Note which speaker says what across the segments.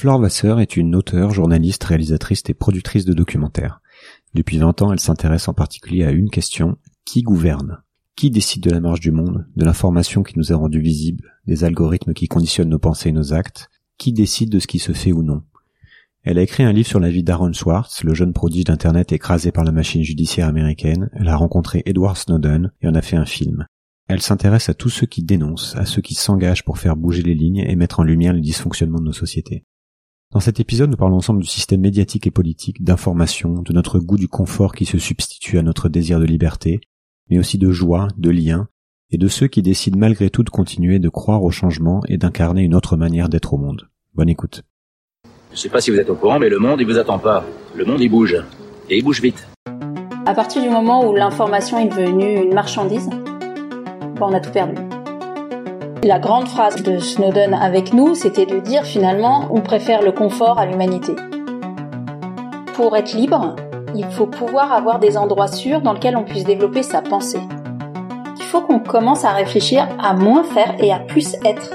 Speaker 1: Flore Vasseur est une auteure, journaliste, réalisatrice et productrice de documentaires. Depuis 20 ans, elle s'intéresse en particulier à une question, qui gouverne? Qui décide de la marche du monde, de l'information qui nous est rendue visible, des algorithmes qui conditionnent nos pensées et nos actes? Qui décide de ce qui se fait ou non? Elle a écrit un livre sur la vie d'Aaron Swartz, le jeune prodige d'Internet écrasé par la machine judiciaire américaine. Elle a rencontré Edward Snowden et en a fait un film. Elle s'intéresse à tous ceux qui dénoncent, à ceux qui s'engagent pour faire bouger les lignes et mettre en lumière les dysfonctionnements de nos sociétés. Dans cet épisode, nous parlons ensemble du système médiatique et politique, d'information, de notre goût du confort qui se substitue à notre désir de liberté, mais aussi de joie, de lien, et de ceux qui décident malgré tout de continuer de croire au changement et d'incarner une autre manière d'être au monde. Bonne écoute.
Speaker 2: Je ne sais pas si vous êtes au courant, mais le monde, il vous attend pas. Le monde, il bouge. Et il bouge vite.
Speaker 3: À partir du moment où l'information est devenue une marchandise, on a tout perdu. La grande phrase de Snowden avec nous, c'était de dire finalement, on préfère le confort à l'humanité. Pour être libre, il faut pouvoir avoir des endroits sûrs dans lesquels on puisse développer sa pensée. Il faut qu'on commence à réfléchir à moins faire et à plus être.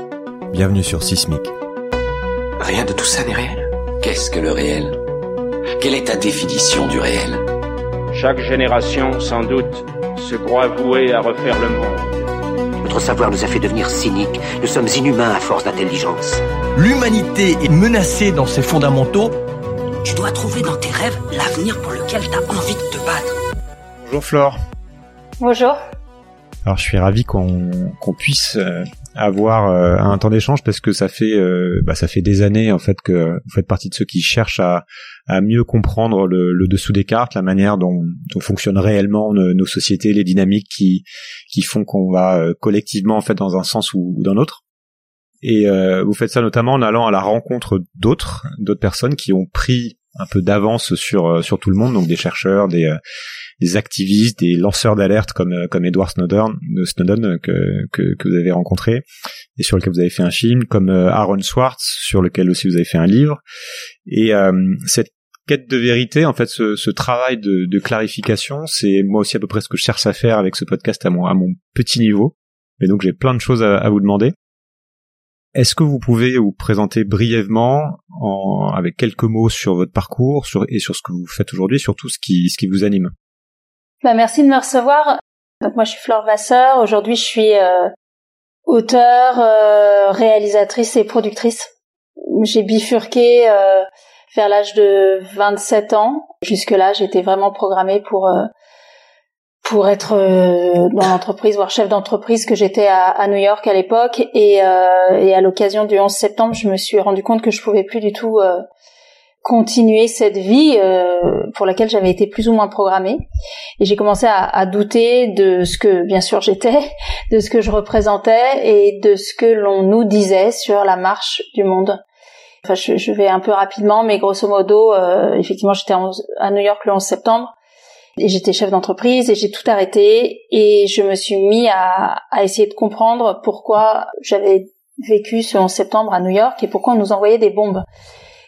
Speaker 1: Bienvenue sur Sismic.
Speaker 4: Rien de tout ça n'est réel. Qu'est-ce que le réel? Quelle est ta définition du réel?
Speaker 5: Chaque génération, sans doute, se croit vouée à refaire le monde.
Speaker 6: Notre savoir nous a fait devenir cyniques. Nous sommes inhumains à force d'intelligence.
Speaker 7: L'humanité est menacée dans ses fondamentaux.
Speaker 6: Tu dois trouver dans tes rêves l'avenir pour lequel tu as envie de te battre.
Speaker 1: Bonjour Flore.
Speaker 3: Bonjour.
Speaker 1: Alors je suis ravi qu'on qu'on puisse euh, avoir euh, un temps d'échange parce que ça fait euh, bah, ça fait des années en fait que vous faites partie de ceux qui cherchent à, à mieux comprendre le, le, dessous des cartes, la manière dont, dont fonctionnent réellement nos, sociétés, les dynamiques qui qui font qu'on va collectivement en fait dans un sens ou, ou dans l'autre. Et vous faites ça notamment en allant à la rencontre d'autres d'autres personnes qui ont pris un peu d'avance sur sur tout le monde, donc des chercheurs, des des activistes, des lanceurs d'alerte comme euh, comme Edward Snowden, euh, euh, que, que, vous avez rencontré et sur lequel vous avez fait un film, comme Aaron Swartz sur lequel aussi vous avez fait un livre. Et cette quête de vérité, en fait, ce, travail de, clarification, c'est moi aussi à peu près ce que je cherche à faire avec ce podcast à mon à mon petit niveau. Et donc j'ai plein de choses à vous demander. Est-ce que vous pouvez vous présenter brièvement, en, avec quelques mots sur votre parcours et sur ce que vous faites aujourd'hui, surtout ce qui, ce qui vous anime?
Speaker 3: Bah, merci de me recevoir. Donc moi je suis Flore Vasseur. Aujourd'hui je suis euh, euh, réalisatrice et productrice. J'ai bifurqué euh, vers l'âge de 27 ans. Jusque-là j'étais vraiment programmée pour pour être dans l'entreprise, voire chef d'entreprise que j'étais à, à, New York à l'époque. Et, et à l'occasion du 11 septembre, je me suis rendu compte que je pouvais plus du tout continuer cette vie euh, pour laquelle j'avais été plus ou moins programmée. Et j'ai commencé à, à, douter de ce que bien sûr j'étais de ce que je représentais et de ce que l'on nous disait sur la marche du monde. Enfin je, je vais un peu rapidement mais grosso modo euh, effectivement j'étais à New York le 11 septembre et j'étais chef d'entreprise et j'ai tout arrêté et je me suis mis à, à essayer de comprendre pourquoi j'avais vécu ce 11 septembre à New York et pourquoi on nous envoyait des bombes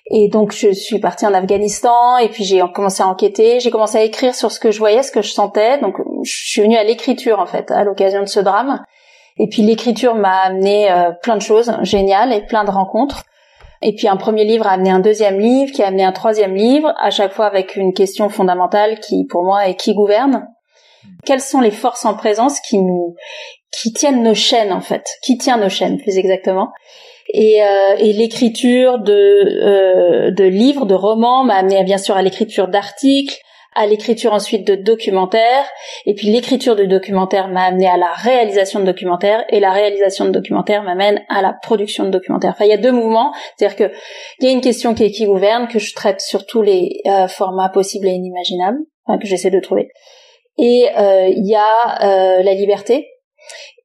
Speaker 3: et donc je suis partie en Afghanistan et puis j'ai commencé à enquêter, j'ai commencé à écrire sur ce que je voyais, ce que je sentais. Donc je suis venue à l'écriture en fait à l'occasion de ce drame. Et puis l'écriture m'a amené euh, plein de choses géniales et plein de rencontres. Et puis un premier livre a amené un deuxième livre, qui a amené un troisième livre, à chaque fois avec une question fondamentale qui pour moi est qui gouverne. Quelles sont les forces en présence qui nous qui tiennent nos chaînes en fait, qui tient nos chaînes plus exactement? Et, euh, et l'écriture de, euh, de livres, de romans m'a amené bien sûr à l'écriture d'articles, à l'écriture ensuite de documentaires, et puis l'écriture de documentaires m'a amené à la réalisation de documentaires, et la réalisation de documentaires m'amène à la production de documentaires. Enfin, il y a deux mouvements, c'est-à-dire que il y a une question qui est qui gouverne, que je traite sur tous les euh, formats possibles et inimaginables, que j'essaie de trouver. Et euh, il y a euh, la liberté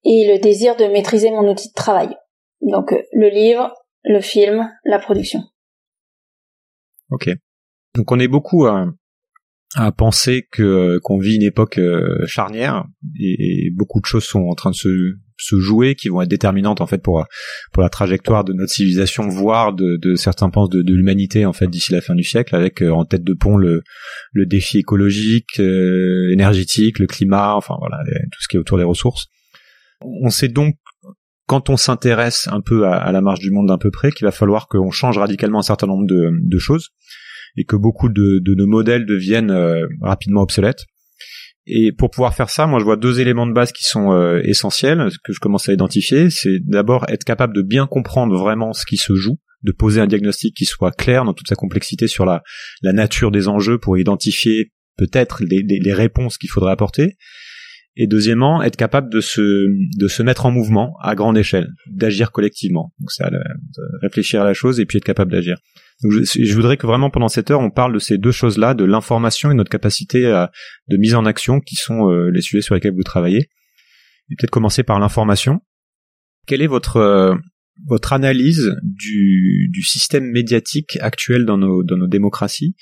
Speaker 3: et le désir de maîtriser mon outil de travail. Donc euh, le livre, le film, la production.
Speaker 1: Ok. Donc on est beaucoup à, à penser que qu'on vit une époque euh, charnière et, beaucoup de choses sont en train de se, se jouer qui vont être déterminantes en fait pour pour la trajectoire de notre civilisation voire de, de certains pensent de, de l'humanité en fait d'ici la fin du siècle avec euh, en tête de pont le le défi écologique énergétique le climat enfin voilà tout ce qui est autour des ressources. On sait donc quand on s'intéresse un peu à, à, la marche du monde d'un peu près, qu'il va falloir qu'on change radicalement un certain nombre de, de choses et que beaucoup de, de nos modèles deviennent euh, rapidement obsolètes. Et pour pouvoir faire ça, moi je vois deux éléments de base qui sont euh, essentiels, que je commence à identifier. C'est d'abord être capable de bien comprendre vraiment ce qui se joue, de poser un diagnostic qui soit clair dans toute sa complexité sur la, la nature des enjeux pour identifier peut-être les, les, les réponses qu'il faudrait apporter. Et deuxièmement, être capable de se, de se mettre en mouvement à grande échelle, d'agir collectivement. Donc ça, réfléchir à la chose et puis être capable d'agir. Je, je, voudrais que vraiment pendant cette heure, on parle de ces deux choses-là, de l'information et notre capacité à, de mise en action, qui sont euh, les sujets sur lesquels vous travaillez. Et peut-être commencer par l'information. Quelle est votre euh, votre analyse du, système médiatique actuel dans nos, démocraties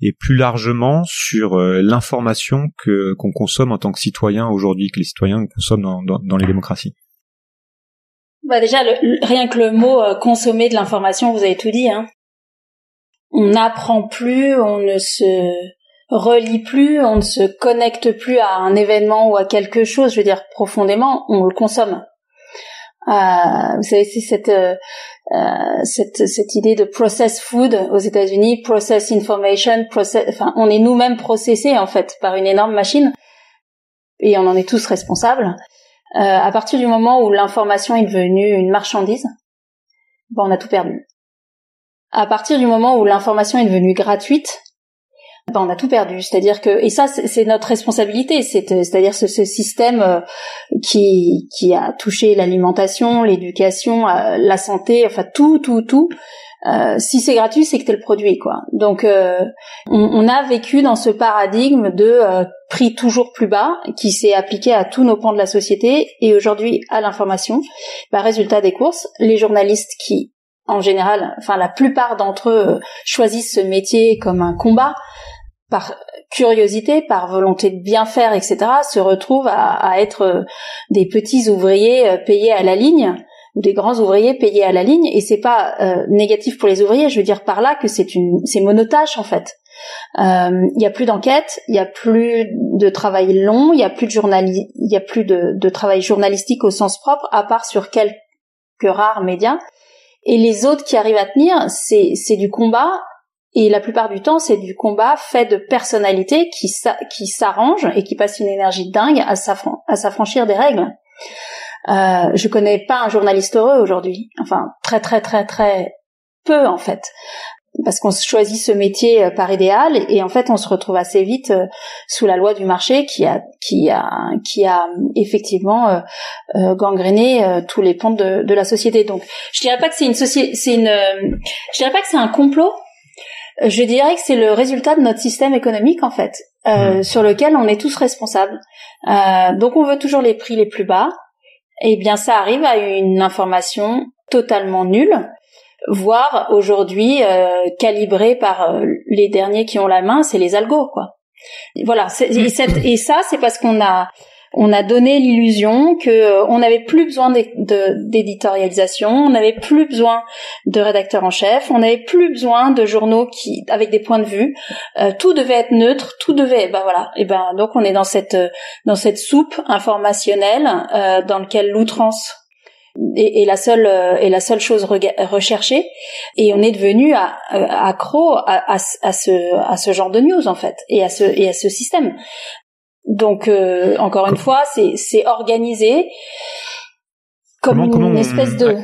Speaker 1: et plus largement sur euh, l'information que qu'on consomme en tant que citoyen aujourd'hui, que les citoyens consomment dans, les démocraties
Speaker 3: bah déjà, rien que le mot consommer de l'information, vous avez tout dit. Hein on n'apprend plus, on ne se relie plus, on ne se connecte plus à un événement ou à quelque chose, je veux dire profondément, on le consomme. Euh, vous savez, c'est cette, euh, euh, cette cette idée de process food aux États-Unis, process information, process, enfin, on est nous-mêmes processés en fait par une énorme machine et on en est tous responsables. à partir du moment où l'information est devenue une marchandise, bon, on a tout perdu à partir du moment où l'information est devenue gratuite, ben on a tout perdu. C'est-à-dire que et ça c'est notre responsabilité. C'est-à-dire ce, ce, système euh, qui qui a touché l'alimentation, l'éducation, euh, la santé, enfin tout tout tout. Euh, si c'est gratuit, c'est que t'es le produit, quoi. Donc, euh, on, on, a vécu dans ce paradigme de euh, prix toujours plus bas qui s'est appliqué à tous nos pans de la société et aujourd'hui à l'information. Bah, résultat des courses, les journalistes qui en général, enfin la plupart d'entre eux euh, choisissent ce métier comme un combat par curiosité, par volonté de bien faire, etc., se retrouvent à, être euh, des petits ouvriers euh, payés à la ligne ou des grands ouvriers payés à la ligne. Et c'est pas négatif pour les ouvriers. Je veux dire par là que c'est une, c'est monotache en fait. Il y a plus d'enquête, il y a plus de travail long, il y a plus de journalisme, il y a plus de, de travail journalistique au sens propre, à part sur quelques rares médias. Et les autres qui arrivent à tenir, c'est c'est du combat. Et la plupart du temps, c'est du combat fait de personnalités qui qui s'arrangent et qui passent une énergie dingue à s'affranchir des règles. Euh, je connais pas un journaliste heureux aujourd'hui. Enfin, très très très très peu en fait parce qu'on choisit ce métier euh, par idéal et, en fait on se retrouve assez vite euh, sous la loi du marché qui a qui a qui a effectivement euh, gangréné tous les ponts de, de, la société. Donc je dirais pas que c'est une société, c'est une, je dirais pas que c'est un complot. Je dirais que c'est le résultat de notre système économique en fait, mmh. sur lequel on est tous responsables. donc on veut toujours les prix les plus bas. Eh bien ça arrive à une information totalement nulle voire aujourd'hui euh, calibré par euh, les derniers qui ont la main, c'est les algos quoi. Voilà, et, ça c'est parce qu'on a on a donné l'illusion que euh, on n'avait plus besoin d'éditorialisation, on n'avait plus besoin de rédacteurs en chef, on n'avait plus besoin de journaux qui avec des points de vue, tout devait être neutre, tout devait ben voilà, et ben donc on est dans cette dans cette soupe informationnelle dans lequel l'outrance est, la seule est la seule chose recherchée. Et on est devenu accro à, à, à, ce à ce genre de news en fait et à ce et à ce système donc euh, encore une fois c'est c'est organisé comme une espèce de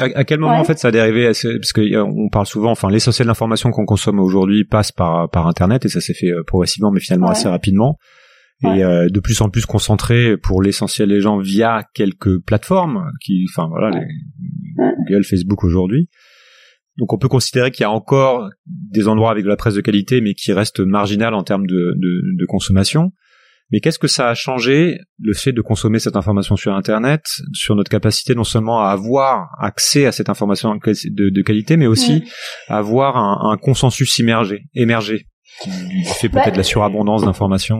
Speaker 1: à, quel moment en fait ça a dérivé parce que on parle souvent enfin l'essentiel de l'information qu'on consomme aujourd'hui passe par par internet et ça s'est fait euh, progressivement mais finalement assez rapidement. Et euh, de plus en plus concentré pour l'essentiel des gens via quelques plateformes qui enfin voilà Google Facebook aujourd'hui. Donc on peut considérer qu'il y a encore des endroits avec de la presse de qualité mais qui restent marginal en termes de, de, de consommation mais qu'est-ce que ça a changé le fait de consommer cette information sur Internet, sur notre capacité non seulement à avoir accès à cette information de, de qualité, mais aussi à avoir un, un, consensus immergé, émergé, qui fait peut-être bah, la surabondance d'informations.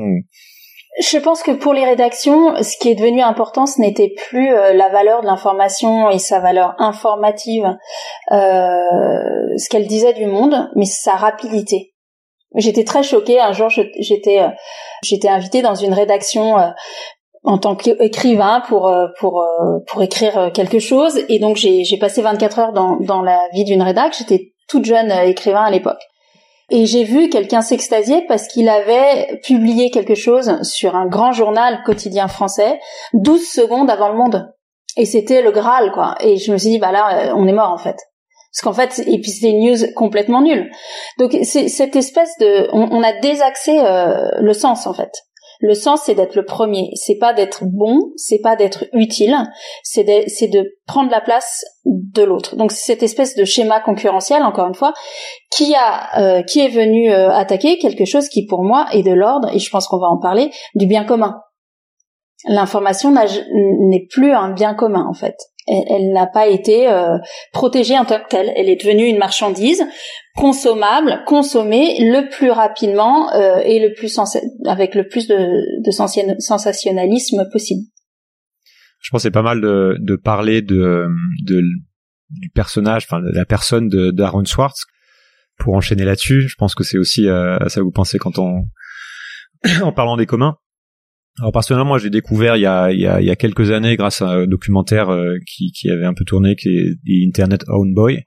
Speaker 3: Je pense que pour les rédactions, ce qui est devenu important, ce n'était plus euh, la valeur de l'information et sa valeur informative, euh, ce qu'elle disait du monde, mais sa rapidité. J'étais très choquée. Un jour, j'étais euh, j'étais invitée dans une rédaction en tant qu'écrivain pour pour pour écrire quelque chose. Et donc j'ai j'ai passé 24 heures dans dans la vie d'une rédac. J'étais toute jeune écrivain à l'époque. Et j'ai vu quelqu'un s'extasier parce qu'il avait publié quelque chose sur un grand journal quotidien français 12 secondes avant le monde. Et c'était le Graal quoi. Et je me suis dit bah là on est mort en fait parce qu'en fait, et puis c'est une news complètement nulle. Donc c'est cette espèce de, on, a désaxé euh, le sens en fait. Le sens, c'est d'être le premier. C'est pas d'être bon, c'est pas d'être utile, c'est de, c'est de prendre la place de l'autre. Donc c'est cette espèce de schéma concurrentiel, encore une fois, qui a, euh, qui est venu euh, attaquer quelque chose qui, pour moi, est de l'ordre, et je pense qu'on va en parler, du bien commun. L'information n'est plus un bien commun, en fait elle, n'a pas été euh, protégée en tant que telle. Elle est devenue une marchandise consommable, consommée le plus rapidement euh, et le plus avec le plus de, de sensationnalisme possible.
Speaker 1: Je pense c'est pas mal de, de parler de, de, du personnage, enfin de la personne d'Aaron Swartz pour enchaîner là-dessus. Je pense que c'est aussi euh, à ça que vous pensez quand on en parlant des communs. Alors personnellement, moi, j'ai découvert il y, a, quelques années grâce à un documentaire euh, qui, avait un peu tourné, qui est Internet Own Boy.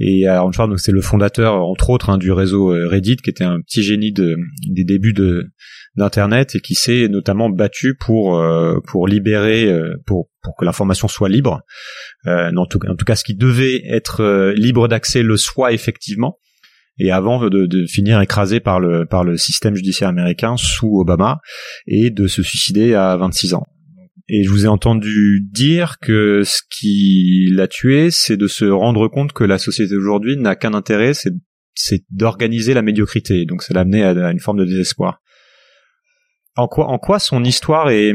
Speaker 1: Et Aaron Schwartz, donc c'est le fondateur, entre autres, hein, du réseau euh, Reddit, qui était un petit génie de, des débuts de d'internet et qui s'est notamment battu pour euh, pour libérer, pour que l'information soit libre. en, en tout cas, ce qui devait être libre d'accès le soit effectivement et avant de, de, finir écrasé par le par le système judiciaire américain sous Obama et de se suicider à 26 ans. Et je vous ai entendu dire que ce qui l'a tué, c'est de se rendre compte que la société aujourd'hui n'a qu'un intérêt, c'est c'est d'organiser la médiocrité. Donc ça l'a amené à, une forme de désespoir. En quoi en quoi son histoire est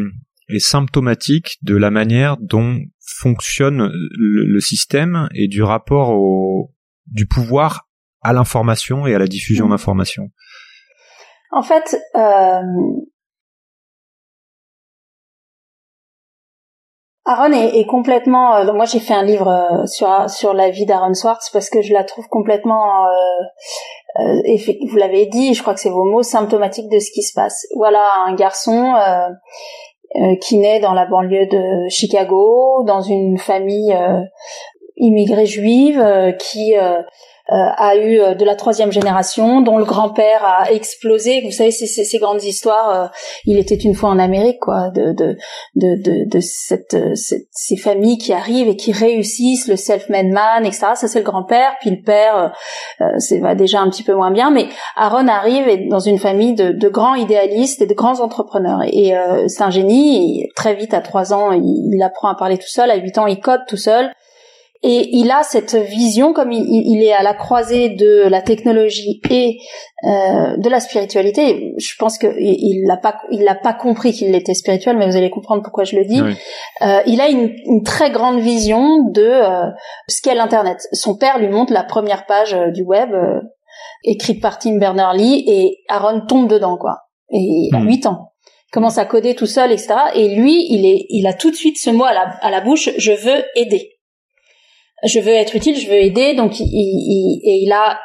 Speaker 1: est symptomatique de la manière dont fonctionne le, le système et du rapport au du pouvoir à l'information et à la diffusion mmh. d'informations
Speaker 3: En fait, euh... Aaron est, complètement. Euh, moi, j'ai fait un livre euh, sur sur la vie d'Aaron Swartz parce que je la trouve complètement. Euh, vous l'avez dit, je crois que c'est vos mots symptomatiques de ce qui se passe. Voilà un garçon qui naît dans la banlieue de Chicago, dans une famille immigrée juive, qui a eu euh, de la troisième génération, dont le grand-père a explosé. Vous savez, ces, grandes histoires. Euh, il était une fois en Amérique, quoi, de de de de, cette, cette, ces familles qui arrivent et qui réussissent, le self-made man, etc. Ça c'est le grand-père, puis le père, c'est va déjà un petit peu moins bien. Mais Aaron arrive et dans une famille de, de grands idéalistes et de grands entrepreneurs. Et c'est un génie. Très vite, à trois ans, il, il apprend à parler tout seul. À huit ans, il code tout seul. Et il a cette vision, comme il, il est à la croisée de la technologie et euh, de la spiritualité. Je pense que il l'a pas, il l'a pas compris qu'il était spirituel, mais vous allez comprendre pourquoi je le dis. Euh, il a une, une, très grande vision de euh, ce qu'est l'internet. Son père lui montre la première page euh, du web euh, écrite par Tim Berners-Lee et Aaron tombe dedans, quoi. Et il a 8 hmm. ans commence à coder tout seul, etc. Et lui, il est, il a tout de suite ce mot à la, à la bouche, je veux aider je veux être utile, je veux aider. Donc, il, il, et il a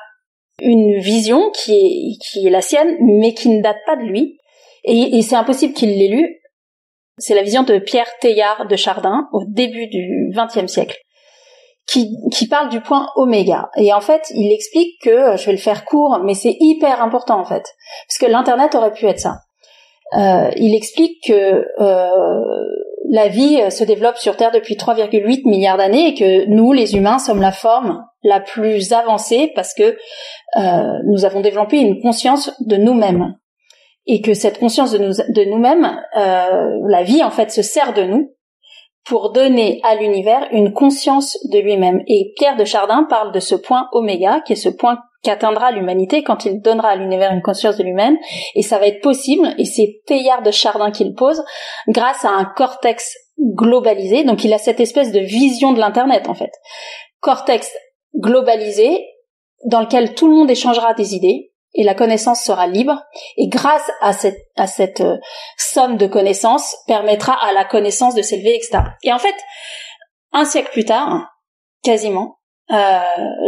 Speaker 3: une vision qui est, qui est la sienne, mais qui ne date pas de lui. Et, c'est impossible qu'il l'ait lu. C'est la vision de Pierre Teilhard de Chardin au début du XXe siècle. Qui, qui, parle du point oméga. Et en fait, il explique que, je vais le faire court, mais c'est hyper important en fait, parce que l'internet aurait pu être ça. Euh, il explique que euh, la vie euh, se développe sur Terre depuis 3,8 milliards d'années et que nous, les humains, sommes la forme la plus avancée parce que euh, nous avons développé une conscience de nous-mêmes et que cette conscience de, nous, de nous-mêmes, euh, la vie en fait se sert de nous pour donner à l'univers une conscience de lui-même. Et Pierre de Chardin parle de ce point oméga, qui est ce point qu'atteindra l'humanité quand il donnera à l'univers une conscience de lui-même, et ça va être possible, et c'est Teilhard de Chardin qui le pose, grâce à un cortex globalisé, donc il a cette espèce de vision de l'Internet en fait. Cortex globalisé, dans lequel tout le monde échangera des idées, et la connaissance sera libre, et grâce à cette, à cette euh, somme de connaissances, permettra à la connaissance de s'élever, etc. Et en fait, un siècle plus tard, quasiment, euh,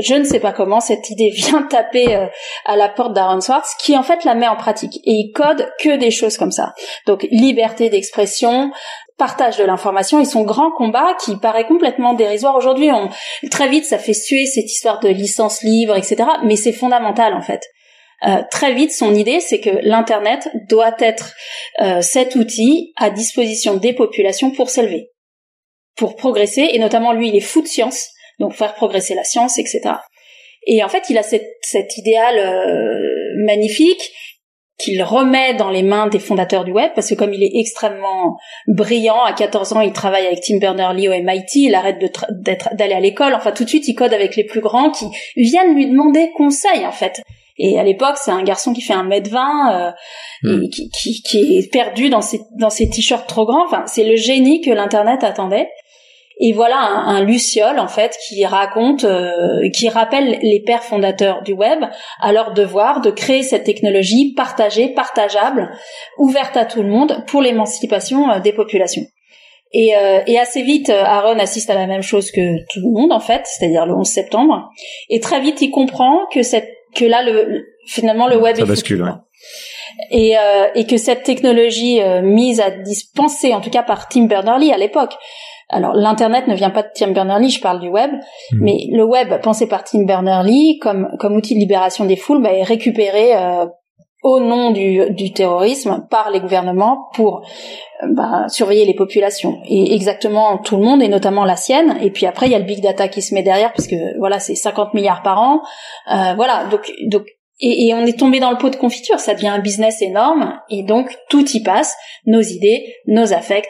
Speaker 3: je ne sais pas comment cette idée vient taper euh, à la porte d'Aaron Swartz, qui en fait la met en pratique. Et il code que des choses comme ça. Donc liberté d'expression, partage de l'information et son grand combat qui paraît complètement dérisoire aujourd'hui. On, très vite, ça fait suer cette histoire de licence libre, etc. Mais c'est fondamental en fait. Euh, très vite, son idée, c'est que l'Internet doit être euh, cet outil à disposition des populations pour s'élever, pour progresser, et notamment lui, il est fou de science, donc faire progresser la science, etc. Et en fait, il a cette, cet idéal euh, magnifique qu'il remet dans les mains des fondateurs du web, parce que comme il est extrêmement brillant, à 14 ans, il travaille avec Tim Berners-Lee au MIT, il arrête d'aller à l'école, enfin tout de suite, il code avec les plus grands qui viennent lui demander conseil, en fait. Et à l'époque, c'est un garçon qui fait un mètre vingt euh, et hmm. qui, qui, qui, est perdu dans ses dans ses t-shirts trop grands. Enfin, c'est le génie que l'internet attendait. Et voilà un, un Luciole en fait qui raconte, euh, qui rappelle les pères fondateurs du web à leur devoir de créer cette technologie partagée, partageable, ouverte à tout le monde pour l'émancipation euh, des populations. Et, euh, et, assez vite, Aaron assiste à la même chose que tout le monde en fait, c'est-à-dire le 11 septembre. Et très vite, il comprend que cette que là le finalement le web
Speaker 1: ça est bascule, ouais.
Speaker 3: et euh, et que cette technologie euh, mise à dispenser en tout cas par Tim Berners-Lee à l'époque alors l'internet ne vient pas de Tim Berners-Lee, je parle du web, hmm. mais le web pensé par Tim Berners-Lee comme comme outil de libération des foules bah, est récupéré euh, au nom du, du, terrorisme par les gouvernements pour euh, bah, surveiller les populations. Et exactement tout le monde et notamment la sienne. Et puis après il y a le big data qui se met derrière parce que voilà c'est 50 milliards par an. Euh, voilà donc donc et, et, on est tombé dans le pot de confiture. Ça devient un business énorme et donc tout y passe. Nos idées nos affects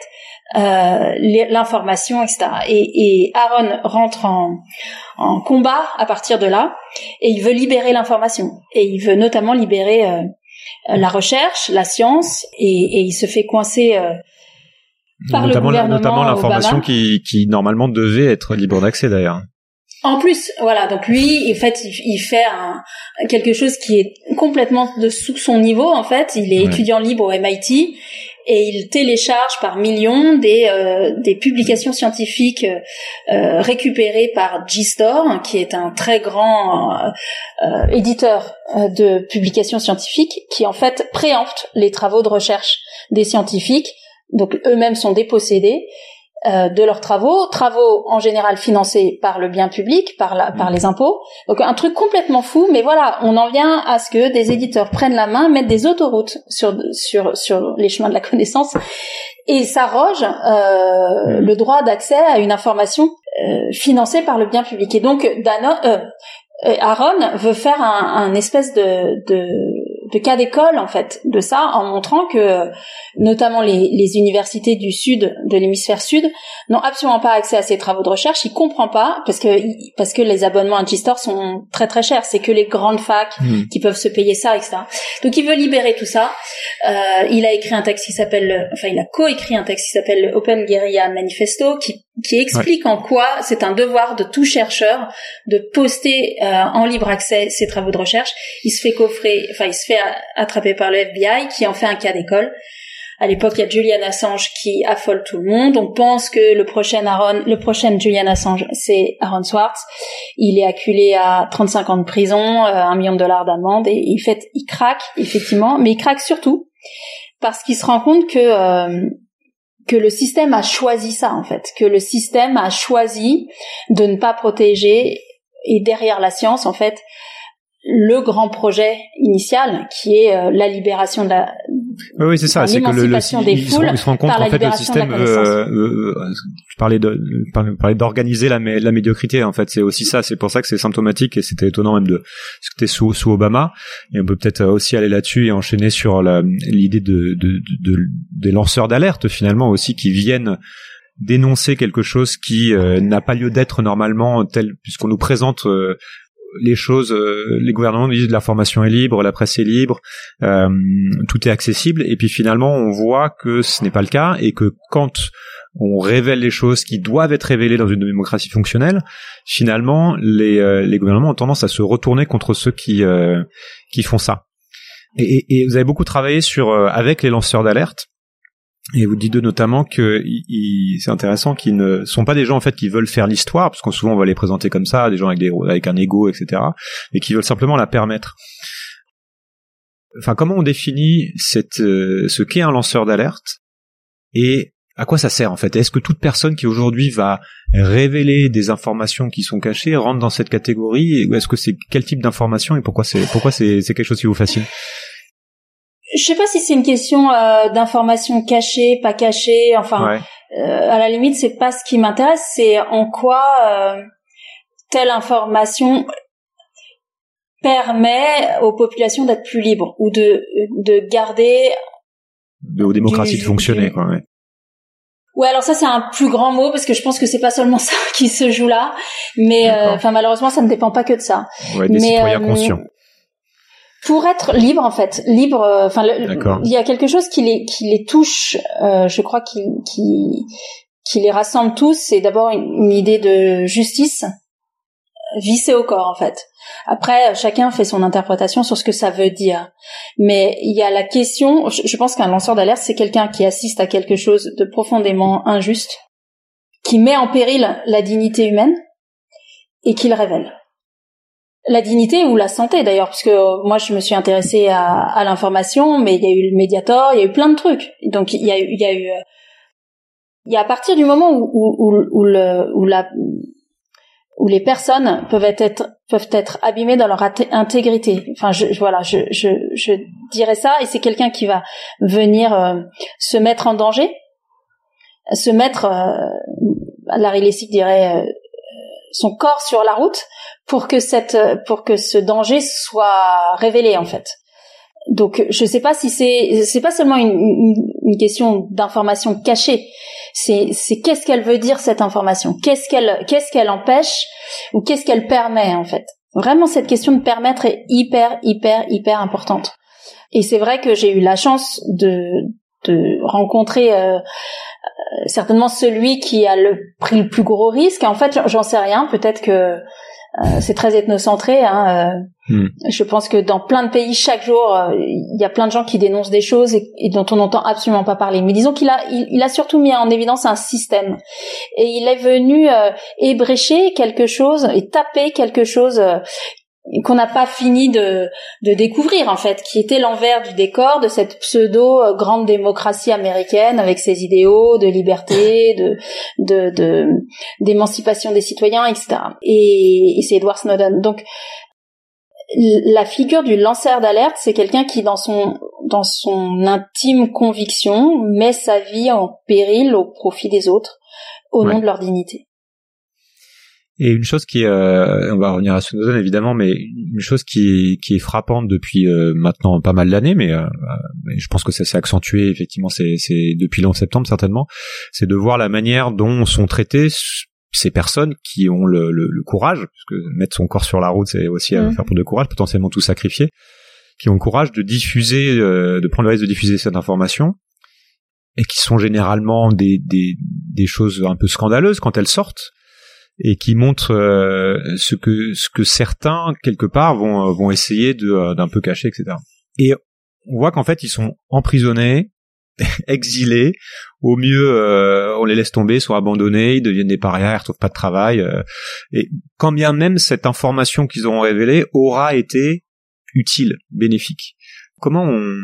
Speaker 3: euh, l'information etc et, et Aaron rentre en, en combat à partir de là et il veut libérer l'information et il veut notamment libérer euh, euh, la recherche, la science, et, et il se fait coincer euh, par
Speaker 1: notamment,
Speaker 3: le gouvernement
Speaker 1: notamment l'information qui, qui normalement devait être libre d'accès d'ailleurs.
Speaker 3: En plus, voilà, donc lui, en fait, il, fait un, quelque chose qui est complètement de sous son niveau. En fait, il est étudiant libre au MIT et il télécharge par millions des, euh, publications scientifiques euh, euh récupérées par G-Store, qui est un très grand éditeur de publications scientifiques, qui en fait préempte les travaux de recherche des scientifiques. Donc eux-mêmes sont dépossédés euh, de leurs travaux, travaux en général financés par le bien public, par, la, par les impôts. Donc un truc complètement fou, mais voilà, on en vient à ce que des éditeurs prennent la main, mettent des autoroutes sur sur sur les chemins de la connaissance et s'arrogent euh, le droit d'accès à une information euh, financée par le bien public. Et donc Dano, euh, Aaron veut faire un, un espèce de, de de cas d'école en fait de ça en montrant que notamment les, les universités du sud de l'hémisphère sud n'ont absolument pas accès à ces travaux de recherche. Il comprend pas parce que parce que les abonnements à G-Store sont très très chers. C'est que les grandes facs hmm. qui peuvent se payer ça etc donc il veut libérer tout ça. Euh, il a écrit un texte qui s'appelle enfin il a coécrit un texte qui s'appelle Open Guerilla Manifesto qui qui explique en quoi c'est un devoir de tout chercheur de poster euh, en libre accès ses travaux de recherche. Il se fait coffrer, enfin il se fait attraper par le FBI qui en fait un cas d'école. À l'époque, il y a Julian Assange qui affole tout le monde. On pense que le prochain Aaron, le prochain Julian Assange, c'est Aaron Swartz. Il est acculé à 35 ans de prison, euh, un million de dollars d'amende et il fait, il craque effectivement, mais il craque surtout parce qu'il se rend compte que euh, que le système a choisi ça en fait, que le système a choisi de ne pas protéger et derrière la science en fait le grand projet initial qui est euh, la libération de la
Speaker 1: oui, oui c'est ça c'est que le, le ils, se, rendent compte en fait le système euh, euh, je parlais de parlais d'organiser la, la médiocrité en fait c'est aussi ça c'est pour ça que c'est symptomatique et c'était étonnant même de ce que c'était sous sous Obama et on peut peut-être aussi aller là-dessus et enchaîner sur l'idée de, de, de, des lanceurs d'alerte finalement aussi qui viennent dénoncer quelque chose qui euh, n'a pas lieu d'être normalement tel puisqu'on nous présente euh, les choses, euh, les gouvernements disent l'information est libre, la presse est libre, euh, tout est accessible, et puis finalement on voit que ce n'est pas le cas et que quand on révèle les choses qui doivent être révélées dans une démocratie fonctionnelle, finalement les, euh, les gouvernements ont tendance à se retourner contre ceux qui qui font ça. Et, et, vous avez beaucoup travaillé sur avec les lanceurs d'alerte Et vous dites notamment que c'est intéressant qu'ils ne sont pas des gens en fait qui veulent faire l'histoire, parce qu'on souvent on va les présenter comme ça, des gens avec, des, avec un ego, etc., mais qui veulent simplement la permettre. Enfin, comment on définit cette, euh, ce qu'est un lanceur d'alerte et à quoi ça sert en fait? Est-ce que toute personne qui aujourd'hui va révéler des informations qui sont cachées rentre dans cette catégorie? Ou est-ce que c'est quel type d'information et pourquoi c'est pourquoi c'est quelque chose qui vous fascine?
Speaker 3: Je sais pas si c'est une question euh, d'information cachée, pas cachée. Enfin, euh, à la limite, c'est pas ce qui m'intéresse. C'est en quoi euh, telle information permet aux populations d'être plus libres ou de de garder
Speaker 1: de, aux démocraties de fonctionner, quoi. Ouais.
Speaker 3: Ouais, alors ça c'est un plus grand mot parce que je pense que c'est pas seulement ça qui se joue là, mais enfin malheureusement ça ne dépend pas que de ça.
Speaker 1: Ouais, des mais, citoyens conscients
Speaker 3: pour être libre en fait. Libre euh, enfin il y a quelque chose qui les qui les touche euh, je crois qui qui qui les rassemble tous. C'est d'abord une, idée de justice. Vissée au corps en fait. Après chacun fait son interprétation sur ce que ça veut dire. Mais il y a la question je pense qu'un lanceur d'alerte c'est quelqu'un qui assiste à quelque chose de profondément injuste qui met en péril la dignité humaine et qui le révèle la dignité ou la santé d'ailleurs, parce que euh, moi je me suis intéressée à, à l'information, mais il y a eu le Mediator, il y a eu plein de trucs. Donc il y a eu, il y a eu, euh, il y a à partir du moment où où, où, le, où la où les personnes peuvent être peuvent être abîmées dans leur intégrité. Enfin, je, voilà, je, je, je dirais ça, et c'est quelqu'un qui va venir euh, se mettre en danger, se mettre, euh, Larry Lessig dirait, son corps sur la route pour que cette pour que ce danger soit révélé en fait. Donc je sais pas si c'est c'est pas seulement une, une, question d'information cachée. C'est c'est qu'est-ce qu'elle veut dire cette information? Qu'est-ce qu'elle qu'est-ce qu'elle empêche ou qu'est-ce qu'elle permet en fait? Vraiment cette question de permettre est hyper hyper hyper importante. Et c'est vrai que j'ai eu la chance de de rencontrer euh, certainement celui qui a le pris le plus gros risque. En fait, j'en sais rien. Peut-être que euh, c'est très ethnocentré. Hein, euh. hmm. Je pense que dans plein de pays, chaque jour, euh, il y a plein de gens qui dénoncent des choses et, dont on n'entend absolument pas parler. Mais disons qu'il a, il, a surtout mis en évidence un système et il est venu ébrécher quelque chose et taper quelque chose qu'on n'a pas fini de, de découvrir en fait, qui était l'envers du décor de cette pseudo euh, grande démocratie américaine avec ses idéaux de liberté, de de d'émancipation des citoyens, etc. Et, et c'est Edward Snowden. Donc la figure du lanceur d'alerte, c'est quelqu'un qui dans son dans son intime conviction met sa vie en péril au profit des autres au nom de leur dignité.
Speaker 1: Et une chose qui, euh, on va revenir à évidemment, mais une chose qui est, qui est frappante depuis euh, maintenant pas mal d'années, mais, euh, mais, je pense que ça s'est accentué effectivement, c'est, depuis 11 septembre certainement, c'est de voir la manière dont sont traitées ces personnes qui ont le, le, le, courage, parce que mettre son corps sur la route, c'est aussi mmh. faire pour de courage, potentiellement tout sacrifier, qui ont le courage de diffuser, de prendre le risque de diffuser cette information, et qui sont généralement des, des, des choses un peu scandaleuses quand elles sortent et qui montre euh, ce que ce que certains quelque part vont euh, vont essayer de euh, d'un peu cacher etc et on voit qu'en fait ils sont emprisonnés exilés. Au mieux on les laisse tomber sont abandonnés ils deviennent des parias ils retrouvent pas de travail et quand bien même cette information qu'ils auront révélée aura été utile bénéfique comment on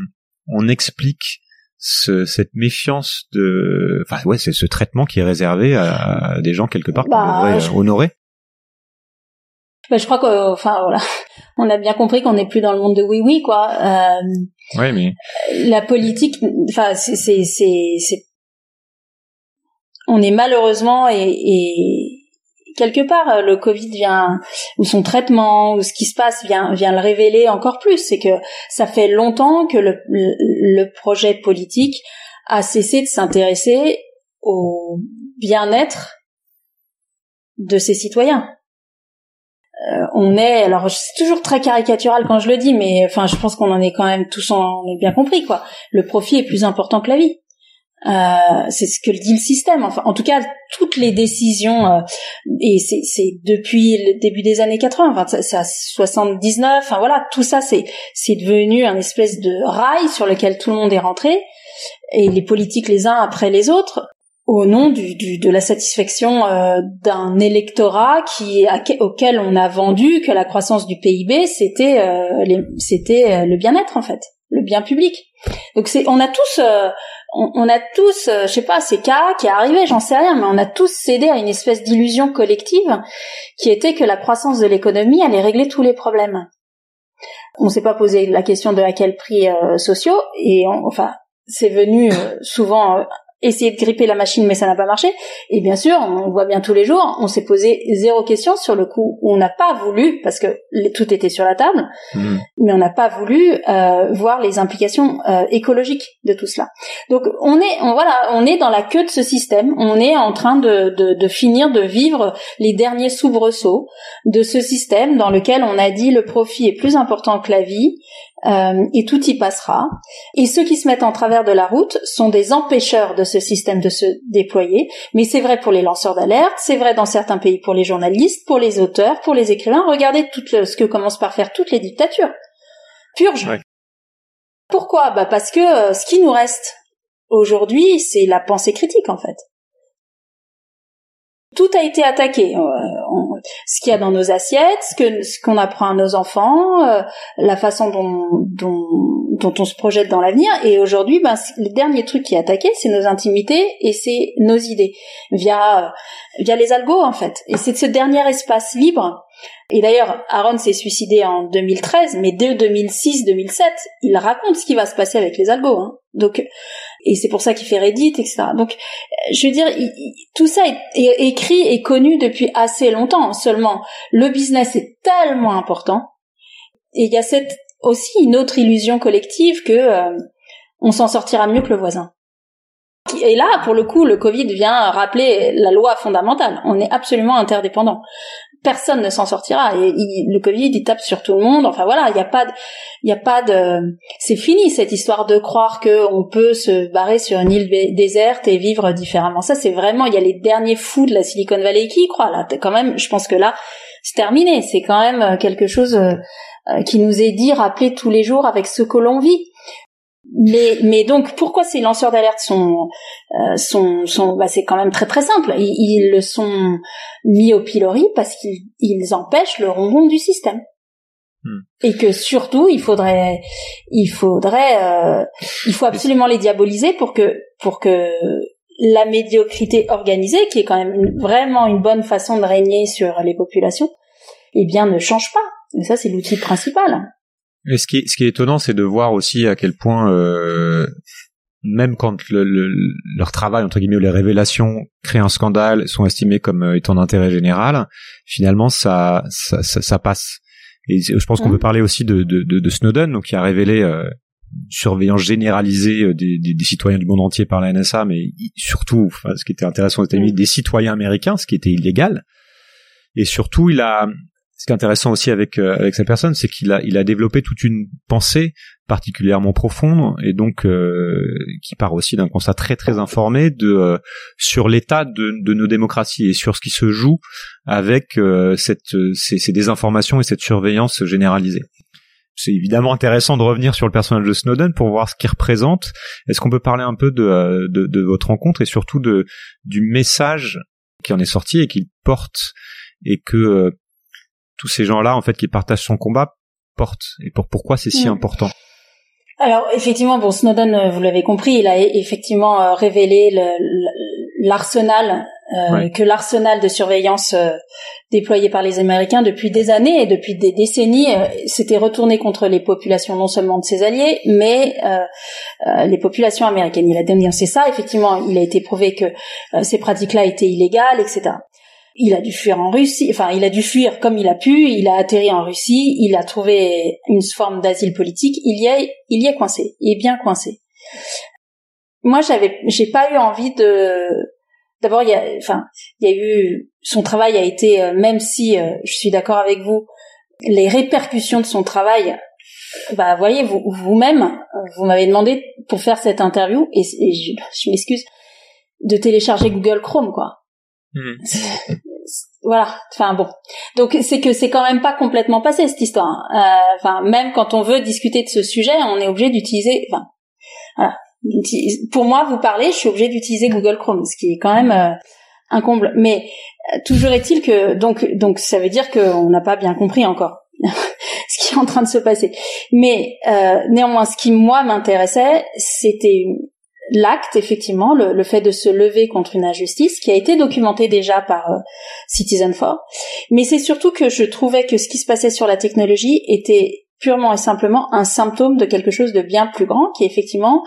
Speaker 1: on explique ce, cette méfiance de, enfin ouais, c'est ce traitement qui est réservé à, des gens quelque part qu'on bah, devrait honorer.
Speaker 3: Bah, je crois que, enfin voilà, on a bien compris qu'on n'est plus dans le monde de oui oui quoi. Euh,
Speaker 1: oui mais
Speaker 3: la politique, enfin c'est c'est c'est on est malheureusement et, et quelque part euh, le Covid vient ou son traitement ou ce qui se passe vient vient le révéler encore plus. C'est que ça fait longtemps que le, le, projet politique a cessé de s'intéresser au bien-être de ses citoyens. Euh, on est, alors c'est toujours très caricatural quand je le dis, mais enfin je pense qu'on en est quand même tous en bien compris quoi. Le profit est plus important que la vie. Euh, c'est ce que dit le système. Enfin, en tout cas, toutes les décisions euh, et c'est depuis le début des années 80, enfin, ça, 79. Enfin voilà, tout ça c'est c'est devenu un espèce de rail sur lequel tout le monde est rentré. et les politiques les uns après les autres au nom du, du de la satisfaction euh, d'un électorat qui auquel on a vendu que la croissance du PIB c'était euh, c'était euh, le bien-être en fait, le bien public. Donc c'est on a tous on, a tous je sais pas c'est cas qui est arrivé, j'en sais rien mais on a tous cédé à une espèce d'illusion collective qui était que la croissance de l'économie allait régler tous les problèmes. On s'est pas posé la question de à quel prix sociaux et enfin c'est venu souvent essayer de gripper la machine mais ça n'a pas marché. Et bien sûr on voit bien tous les jours on s'est posé zéro question sur le coup. On n'a pas voulu parce que tout était sur la table mmh. mais on n'a pas voulu euh, voir les implications euh, écologiques de tout cela. Donc on est on, voilà on est dans la queue de ce système. On est en train de, de, de finir de vivre les derniers soubresauts de ce système dans lequel on a dit le profit est plus important que la vie euh, et tout y passera. Et ceux qui se mettent en travers de la route sont des empêcheurs de ce système de se déployer. Mais c'est vrai pour les lanceurs d'alerte, c'est vrai dans certains pays pour les journalistes, pour les auteurs, pour les écrivains. Regardez tout ce que commencent par faire toutes les dictatures. Purge. Pourquoi? Bah parce que euh, ce qui nous reste aujourd'hui, c'est la pensée critique en fait tout a été attaqué. Ce qu'il y a dans nos assiettes, ce que ce qu'on apprend à nos enfants, euh, la façon dont, dont, dont on se projette dans l'avenir. Et aujourd'hui, ben, le dernier truc qui est attaqué, c'est nos intimités et c'est nos idées via euh, via les algos en fait. Et c'est ce dernier espace libre. Et d'ailleurs, Aaron s'est suicidé en 2013, mais dès 2006-2007, il raconte ce qui va se passer avec les algos. Hein. Donc, et c'est pour ça qu'il fait Reddit, etc. Donc, je veux dire, tout ça est, écrit et connu depuis assez longtemps. Seulement, le business est tellement important, et il y a cette aussi une autre illusion collective que euh, on s'en sortira mieux que le voisin. Et là, pour le coup, le Covid vient rappeler la loi fondamentale. On est absolument interdépendants personne ne s'en sortira. Et le Covid, il tape sur tout le monde. Enfin voilà, il n'y a pas, il a pas de, c'est fini cette histoire de croire que on peut se barrer sur une île déserte et vivre différemment. Ça, c'est vraiment, il y a les derniers fous de la Silicon Valley qui y croient. Là, quand même, je pense que là, c'est terminé. C'est quand même euh, quelque chose euh, euh, qui nous est dit, rappelé tous les jours avec ce que l'on vit. Mais, mais donc pourquoi ces lanceurs d'alerte sont euh, sont sont bah c'est quand même très très simple. Ils, ils, le sont mis au pilori parce qu'ils ils empêchent le ronron du système. Hmm. Et que surtout il faudrait il faudrait euh, il faut absolument les diaboliser pour que pour que la médiocrité organisée qui est quand même vraiment une bonne façon de régner sur les populations eh bien ne change pas. Et ça c'est l'outil principal.
Speaker 1: Et ce qui est, ce qui est étonnant, c'est de voir aussi à quel point, euh, même quand le, leur travail entre guillemets ou les révélations créent un scandale, sont estimées comme euh, étant d'intérêt général, finalement ça ça, ça, ça passe. Et je pense qu'on peut parler aussi de, de, de, Snowden, donc qui a révélé euh, surveillance généralisée euh, des, des, des, citoyens du monde entier par la NSA, mais surtout, enfin, ce qui était intéressant aux États-Unis, des citoyens américains, ce qui était illégal. Et surtout, il a ce qui est intéressant aussi avec euh, avec cette personne, c'est qu'il a il a développé toute une pensée particulièrement profonde et donc euh, qui part aussi d'un constat très très informé de euh, sur l'état de, de, nos démocraties et sur ce qui se joue avec cette ces, ces désinformations et cette surveillance généralisée. C'est évidemment intéressant de revenir sur le personnage de Snowden pour voir ce qu'il représente. Est-ce qu'on peut parler un peu de, de, de votre rencontre et surtout de du message qui en est sorti et qu'il porte et que tous ces gens-là, en fait, qui partagent son combat, portent et pour pourquoi c'est si mm. important.
Speaker 3: Alors effectivement, bon, Snowden, euh, vous l'avez compris, il a effectivement euh, révélé l'arsenal euh, que l'arsenal de surveillance déployé par les Américains depuis des années et depuis des décennies s'était retourné contre les populations non seulement de ses alliés, mais les populations américaines. Il a dénoncé ça. Effectivement, il a été prouvé que ces pratiques-là étaient illégales, etc il a dû fuir en Russie, enfin il a dû fuir comme il a pu, il a atterri en Russie, il a trouvé une forme d'asile politique, il y est, il y est coincé, il est bien coincé. Moi j'avais, j'ai pas eu envie de, d'abord il y a, enfin il y a eu, son travail a été, euh, même si euh, je suis d'accord avec vous, les répercussions de son travail, bah voyez vous vous-même, vous m'avez demandé pour faire cette interview et, je, je m'excuse de télécharger Google Chrome quoi. Mmh voilà. Enfin bon. Donc c'est que c'est quand même pas complètement passé cette histoire. Hein. Euh, enfin même quand on veut discuter de ce sujet, on est obligé d'utiliser. Enfin voilà. Pour moi, vous parlez, je suis obligée d'utiliser Google Chrome, ce qui est quand même euh, un comble. Mais euh, toujours est-il que donc donc ça veut dire qu'on n'a pas bien compris encore ce qui est en train de se passer. Mais euh, néanmoins, ce qui moi m'intéressait, c'était l'acte, effectivement, le, fait de se lever contre une injustice, qui a été documenté déjà par euh, Citizen 4. Mais c'est surtout que je trouvais que ce qui se passait sur la technologie était purement et simplement un symptôme de quelque chose de bien plus grand, qui est effectivement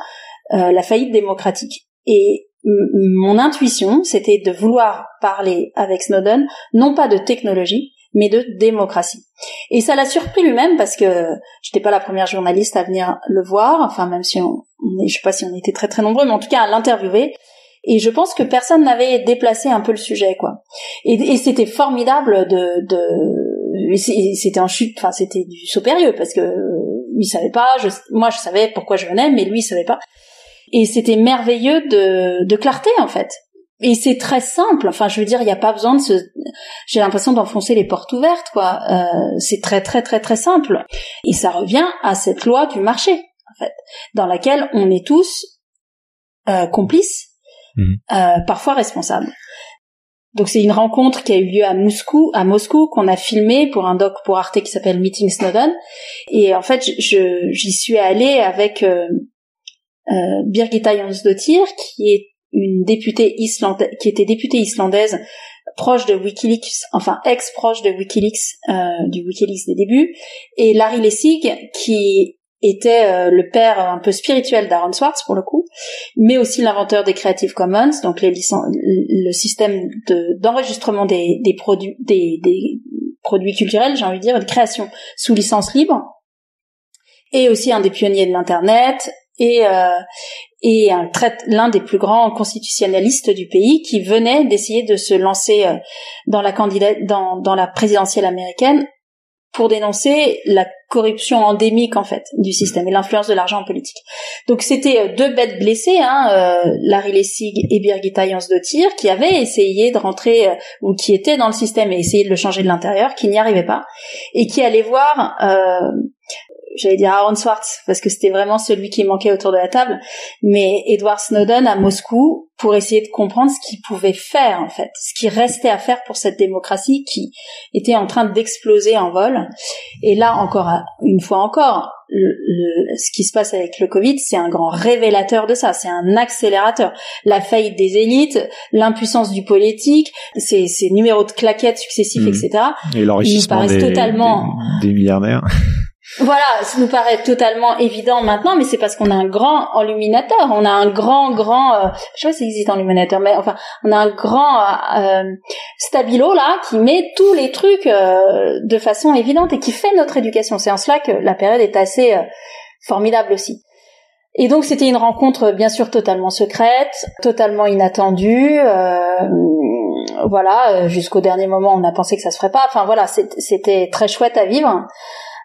Speaker 3: euh, la faillite démocratique. Et mon intuition, c'était de vouloir parler avec Snowden, non pas de technologie, mais de démocratie. Et ça l'a surpris lui-même parce que j'étais pas la première journaliste à venir le voir, enfin même si on, on je sais pas si on était très très nombreux, mais en tout cas à l'interviewer. Et je pense que personne n'avait déplacé un peu le sujet, quoi. Et, c'était formidable de, de c'était en chute, enfin c'était du saut périlleux parce que lui savait pas, moi je savais pourquoi je venais, mais lui il savait pas. Et c'était merveilleux de, de clarté en fait et c'est très simple. Enfin, je veux dire, il n'y a pas besoin de se. J'ai l'impression d'enfoncer les portes ouvertes, quoi. Euh, c'est très, très, très, très simple. Et ça revient à cette loi du marché, en fait, dans laquelle on est tous euh, complices, mhm. euh, parfois responsables. Donc c'est une rencontre qui a eu lieu à Moscou, à Moscou, qu'on a filmé pour un doc pour Arte qui s'appelle Meeting Snowden. Et en fait, je j'y suis allée avec euh, euh, Birgitta Jonsdottir, qui est une députée islandaise, qui était députée islandaise proche de WikiLeaks, enfin ex-proche de WikiLeaks, euh, du WikiLeaks des débuts, et Larry Lessig, qui était euh, le père un peu spirituel d'Aaron Swartz pour le coup, mais aussi l'inventeur des Creative Commons, donc les le système d'enregistrement des, des produits des, des produits culturels, j'ai envie de dire, de création sous licence libre, et aussi un des pionniers de l'internet et euh, et l'un des plus grands constitutionnalistes du pays qui venait d'essayer de se lancer euh, dans la candidate dans, dans la présidentielle américaine pour dénoncer la corruption endémique en fait du système et l'influence de l'argent en politique. Donc c'était euh, deux bêtes blessées, hein, euh, Larry Lessig et Birgitta Jonsdottir, qui avaient essayé de rentrer ou qui étaient dans le système et essayer de le changer de l'intérieur, qui n'y arrivaient pas et qui allaient voir j'allais dire Aaron Swartz parce que c'était vraiment celui qui manquait autour de la table, mais Edward Snowden à Moscou pour essayer de comprendre ce qu'il pouvait faire en fait, ce qui restait à faire pour cette démocratie qui était en train d'exploser en vol. Et là encore, une fois encore, ce qui se passe avec le Covid, c'est un grand révélateur de ça, c'est un accélérateur. La faillite des élites, l'impuissance du politique, ces, ces numéros de claquettes successifs, mmh. etc.
Speaker 1: Et l'enrichissement des, totalement... des milliardaires.
Speaker 3: Voilà, ça nous paraît totalement évident maintenant, mais c'est parce qu'on a un grand enluminateur, on a un grand, grand, euh, je sais pas si existe enluminateur, mais enfin, on a un grand euh, stabilo là qui met tous les trucs euh, de façon évidente et qui fait notre éducation. C'est en cela que la période est assez euh, formidable aussi. Et donc c'était une rencontre bien sûr totalement secrète, totalement inattendue. voilà, jusqu'au dernier moment, on a pensé que ça se ferait pas. Enfin voilà, c'était très chouette à vivre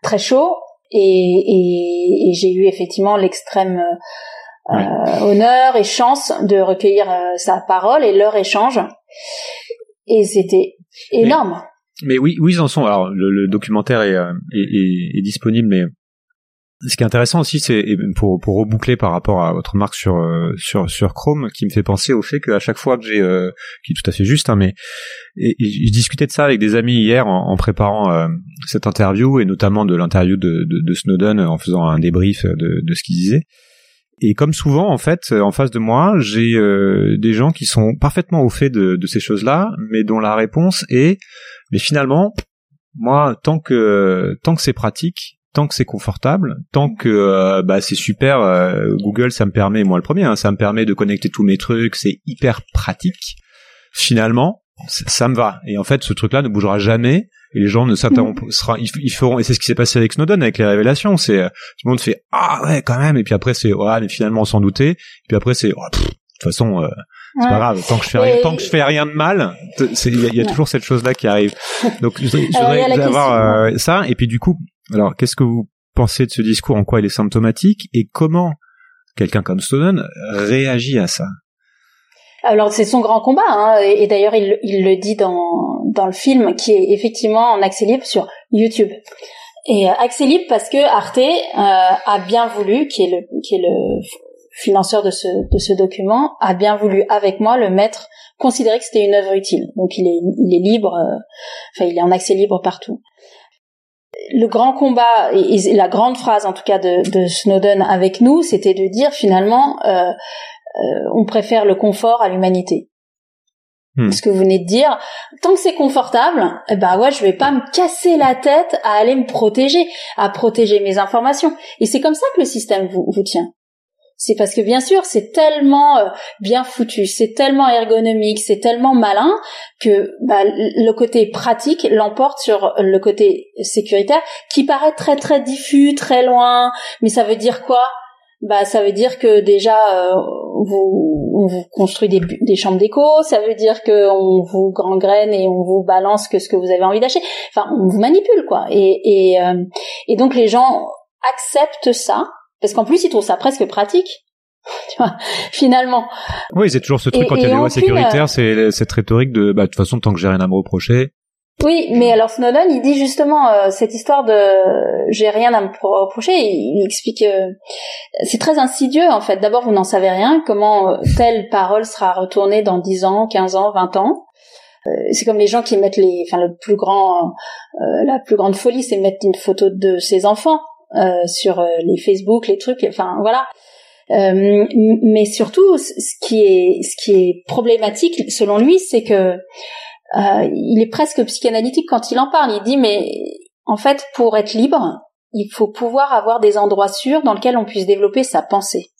Speaker 3: très chaud et, j'ai eu effectivement l'extrême euh, honneur et chance de recueillir euh, sa parole et leur échange et c'était énorme.
Speaker 1: Mais, oui, oui, ils en sont? Alors le, documentaire est, euh, est, est, disponible, mais ce qui est intéressant aussi, c'est pour, pour reboucler par rapport à votre marque sur euh, sur sur Chrome, qui me fait penser au fait qu'à chaque fois que j'ai, euh, qui est tout à fait juste, hein, mais et, je discutais de ça avec des amis hier en, préparant euh, cette interview et notamment de l'interview de, de, de, Snowden en faisant un débrief de, de ce qu'il disait. Et comme souvent, en fait, en face de moi, j'ai des gens qui sont parfaitement au fait de, de ces choses-là, mais dont la réponse est, mais finalement, moi, tant que tant que c'est pratique, tant que c'est confortable, tant que euh, bah, c'est super, euh, Google ça me permet, moi le premier, hein, ça me permet de connecter tous mes trucs, c'est hyper pratique. Finalement, ça me va. Et en fait, ce truc-là ne bougera jamais. Et les gens ne s'interrompront, ils, feront. Et c'est ce qui s'est passé avec Snowden, avec les révélations. C'est euh, tout le monde fait ah ouais quand même. Et puis après c'est ouais mais finalement on s'en doutait. Et puis après c'est oh, de toute façon. c'est pas grave, tant que je fais rien, tant que je fais rien de mal, il y, a, toujours cette chose-là qui arrive. Donc je, voudrais, avoir ça. Et puis du coup, alors, qu'est-ce que vous pensez de ce discours? En quoi il est symptomatique? Et comment quelqu'un comme Snowden réagit à ça?
Speaker 3: Alors c'est son grand combat, hein, et, d'ailleurs il, le dit dans, le film qui est effectivement en accès libre sur YouTube. Et euh, accès libre parce que Arte euh, a bien voulu, qui est le qui est le financeur de ce, de ce document, a bien voulu avec moi le mettre, considérer que c'était une œuvre utile. Donc il est, il est libre, euh, enfin il est en accès libre partout. Le grand combat et, la grande phrase en tout cas de, de Snowden avec nous, c'était de dire finalement, euh, euh, on préfère le confort à l'humanité. Hmm. Ce que vous venez de dire, tant que c'est confortable, eh ben ouais, je vais pas me casser la tête à aller me protéger, à protéger mes informations. Et c'est comme ça que le système vous, vous tient. C'est parce que bien sûr, c'est tellement euh, bien foutu, c'est tellement ergonomique, c'est tellement malin que bah, le côté pratique l'emporte sur le côté sécuritaire, qui paraît très très diffus, très loin. Mais ça veut dire quoi? Bah, ça veut dire que déjà euh, vous, on vous construit des, des chambres d'écho, ça veut dire que on vous gangrène et on vous balance que ce que vous avez envie d'acheter. Enfin, on vous manipule quoi. Et et, euh, et donc les gens acceptent ça parce qu'en plus, ils trouvent ça presque pratique. tu vois, finalement.
Speaker 1: Oui, c'est toujours ce truc quand il y a des lois sécuritaires, euh, c'est cette rhétorique de, bah, de toute façon, tant que j'ai rien à me reprocher.
Speaker 3: Oui, mais alors Snowden, il dit justement euh, cette histoire de j'ai rien à me reprocher. Il, explique, euh, c'est très insidieux en fait. D'abord, vous n'en savez rien. Comment telle parole sera retournée dans 10 ans, 15 ans, 20 ans? C'est comme les gens qui mettent les, enfin le plus grand, la plus grande folie, c'est mettre une photo de ses enfants euh, sur euh, les Facebook, les trucs, enfin voilà. Euh, mais surtout, ce qui est ce qui est problématique, selon lui, c'est que il est presque psychanalytique quand il en parle. Il dit mais en fait, pour être libre, il faut pouvoir avoir des endroits sûrs dans lesquels on puisse développer sa pensée.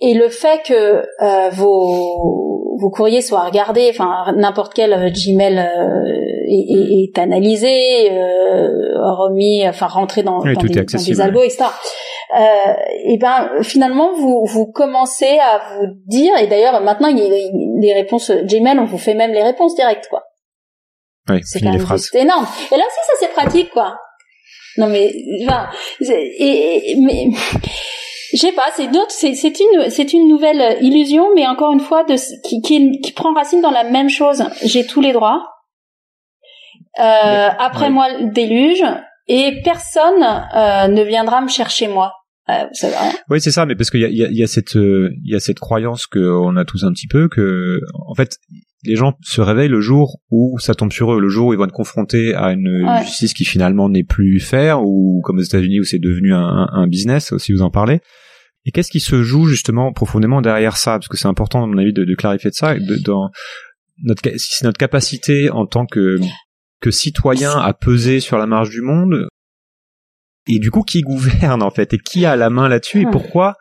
Speaker 3: Et le fait que euh, vos, vos courriers soient regardés, enfin n'importe quel Gmail est, est, analysé, euh, remis, enfin rentré dans, dans, des, dans des algos, etc. Euh, et ben finalement vous vous commencez à vous dire et d'ailleurs maintenant il y a les réponses Gmail on vous fait même les réponses directes quoi.
Speaker 1: Oui, c'est quand même
Speaker 3: juste énorme. Et là aussi ça c'est pratique quoi. Non mais enfin et, mais je sais pas, c'est d'autres, c'est, c'est une, c'est une nouvelle illusion, mais encore une fois, de, qui, qui, qui prend racine dans la même chose. J'ai tous les droits, euh, après moi le déluge et personne euh, ne viendra me chercher moi. Euh,
Speaker 1: oui, c'est ça, mais parce qu'il y a, y, a, y a cette il y a cette croyance qu'on a tous un petit peu que en fait les gens se réveillent le jour où ça tombe sur eux, le jour où ils vont être confrontés à une justice qui finalement n'est plus faire ou comme aux États-Unis où c'est devenu un, un, business aussi vous en parlez. Et qu'est-ce qui se joue justement profondément derrière ça? Parce que c'est important à mon avis de, de clarifier de ça. De, dans notre, si c'est notre capacité en tant que que citoyen a pesé sur la marge du monde et du coup qui gouverne en fait? Et qui a la main là-dessus? Et pourquoi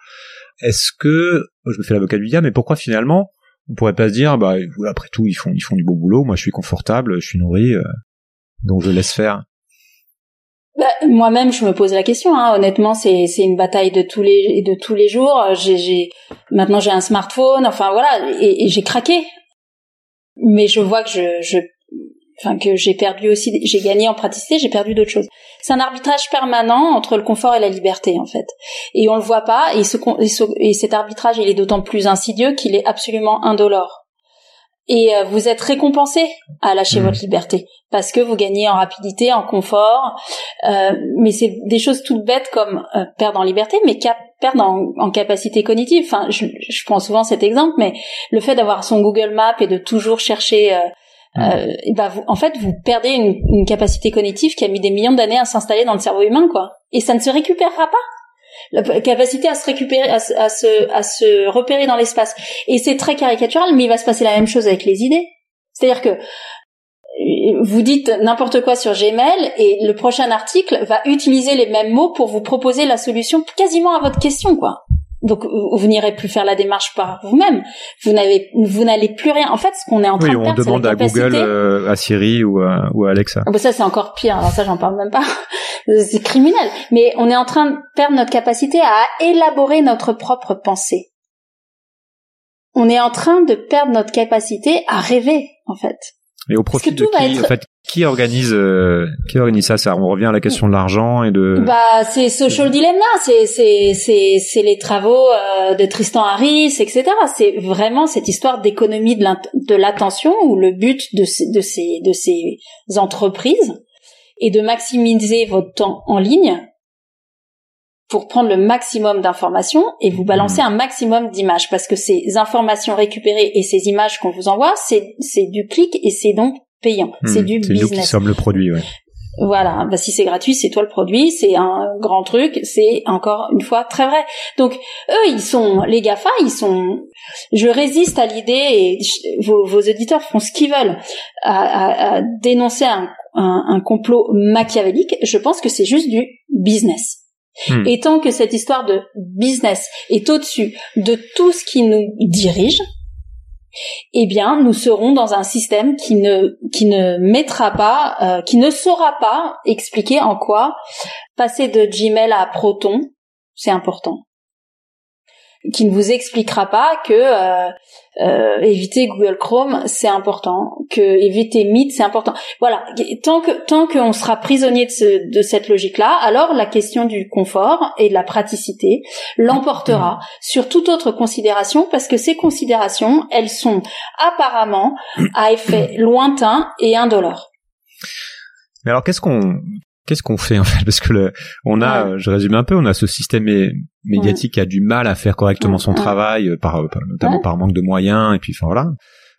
Speaker 1: est-ce que je me fais l'avocat du diable mais pourquoi finalement on pourrait pas se dire bah après tout ils font ils font du beau boulot moi je suis confortable je suis nourri euh, donc je laisse faire?
Speaker 3: Bah, moi-même, je me pose la question. Hein. Honnêtement, c'est c'est une bataille de tous les de tous les jours. J'ai maintenant j'ai un smartphone. Enfin voilà, et, et j'ai craqué. Mais je vois que je je enfin que j'ai perdu aussi, j'ai gagné en praticité, j'ai perdu d'autres choses. C'est un arbitrage permanent entre le confort et la liberté en fait, et on le voit pas. Et, ce, et cet arbitrage, il est d'autant plus insidieux qu'il est absolument indolore. Et euh, vous êtes récompensé à lâcher mmh. votre liberté parce que vous gagnez en rapidité, en confort. Euh, mais c'est des choses toutes bêtes comme euh, perdre en liberté, mais perdre en, capacité cognitive. Enfin, je, je, prends souvent cet exemple, mais le fait d'avoir son Google Maps et de toujours chercher euh, euh, bah vous, en fait, vous perdez une, une, capacité cognitive qui a mis des millions d'années à s'installer dans le cerveau humain, quoi. Et ça ne se récupérera pas. La capacité à se récupérer, à, à se, à se repérer dans l'espace. Et c'est très caricatural, mais il va se passer la même chose avec les idées. C'est-à-dire que euh, vous dites n'importe quoi sur Gmail et le prochain article va utiliser les mêmes mots pour vous proposer la solution quasiment à votre question, quoi. Donc vous n'irez plus faire la démarche par vous-même. Vous n'avez, vous n'allez plus rien. En fait, ce qu'on est en train de faire,
Speaker 1: on demande à Google, euh, à Siri ou à, ou à Alexa.
Speaker 3: Ah bah ça c'est encore pire. Alors ça j'en parle même pas. c'est criminel. Mais on est en train de perdre notre capacité à élaborer notre propre pensée. On est en train de perdre notre capacité à rêver, en fait.
Speaker 1: Et au profit de qui, en fait, qui organise, euh, qui organise ça, ça On revient à la question de l'argent et de.
Speaker 3: Bah, c'est Social Dilemma, c'est c'est c'est c'est les travaux euh, de Tristan Harris, etc. C'est vraiment cette histoire d'économie de l'attention où le but de ces de ces de ces entreprises est de maximiser votre temps en ligne pour prendre le maximum d'informations et vous balancer un maximum d'images parce que ces informations récupérées et ces images qu'on vous envoie, c'est c'est du clic et c'est donc payant. c'est du
Speaker 1: C'est
Speaker 3: business.
Speaker 1: nous qui sommes le produit, ouais.
Speaker 3: Voilà, bah si c'est gratuit, c'est toi le produit, c'est un grand truc, c'est encore une fois très vrai. Donc eux, ils sont les Gafa, ils sont. Je résiste à l'idée et je- vos, vos auditeurs font ce qu'ils veulent à, à- à dénoncer un, un- un complot machiavélique. Je pense que c'est juste du business.
Speaker 1: Hmm.
Speaker 3: Et tant que cette histoire de business est au-dessus de tout ce qui nous dirige, eh bien, nous serons dans un système qui ne qui ne mettra pas, euh, qui ne saura pas expliquer en quoi passer de Gmail à Proton, c'est important. Qui ne vous expliquera pas que euh, euh, éviter Google Chrome, c'est important, que éviter Meet, c'est important. Voilà, tant que tant qu'on sera prisonnier de, ce- de cette logique-là, alors la question du confort et de la praticité l'emportera sur toute autre considération parce que ces considérations, elles sont apparemment à effet lointain et indolore.
Speaker 1: Mais alors qu'est-ce qu'on qu'est-ce qu'on fait en fait? Parce que le, on a,
Speaker 3: Ouais.
Speaker 1: je résume un peu, on a ce système médiatique a du mal à faire correctement son travail, euh, par, par- notamment par manque de moyens, et puis enfin voilà.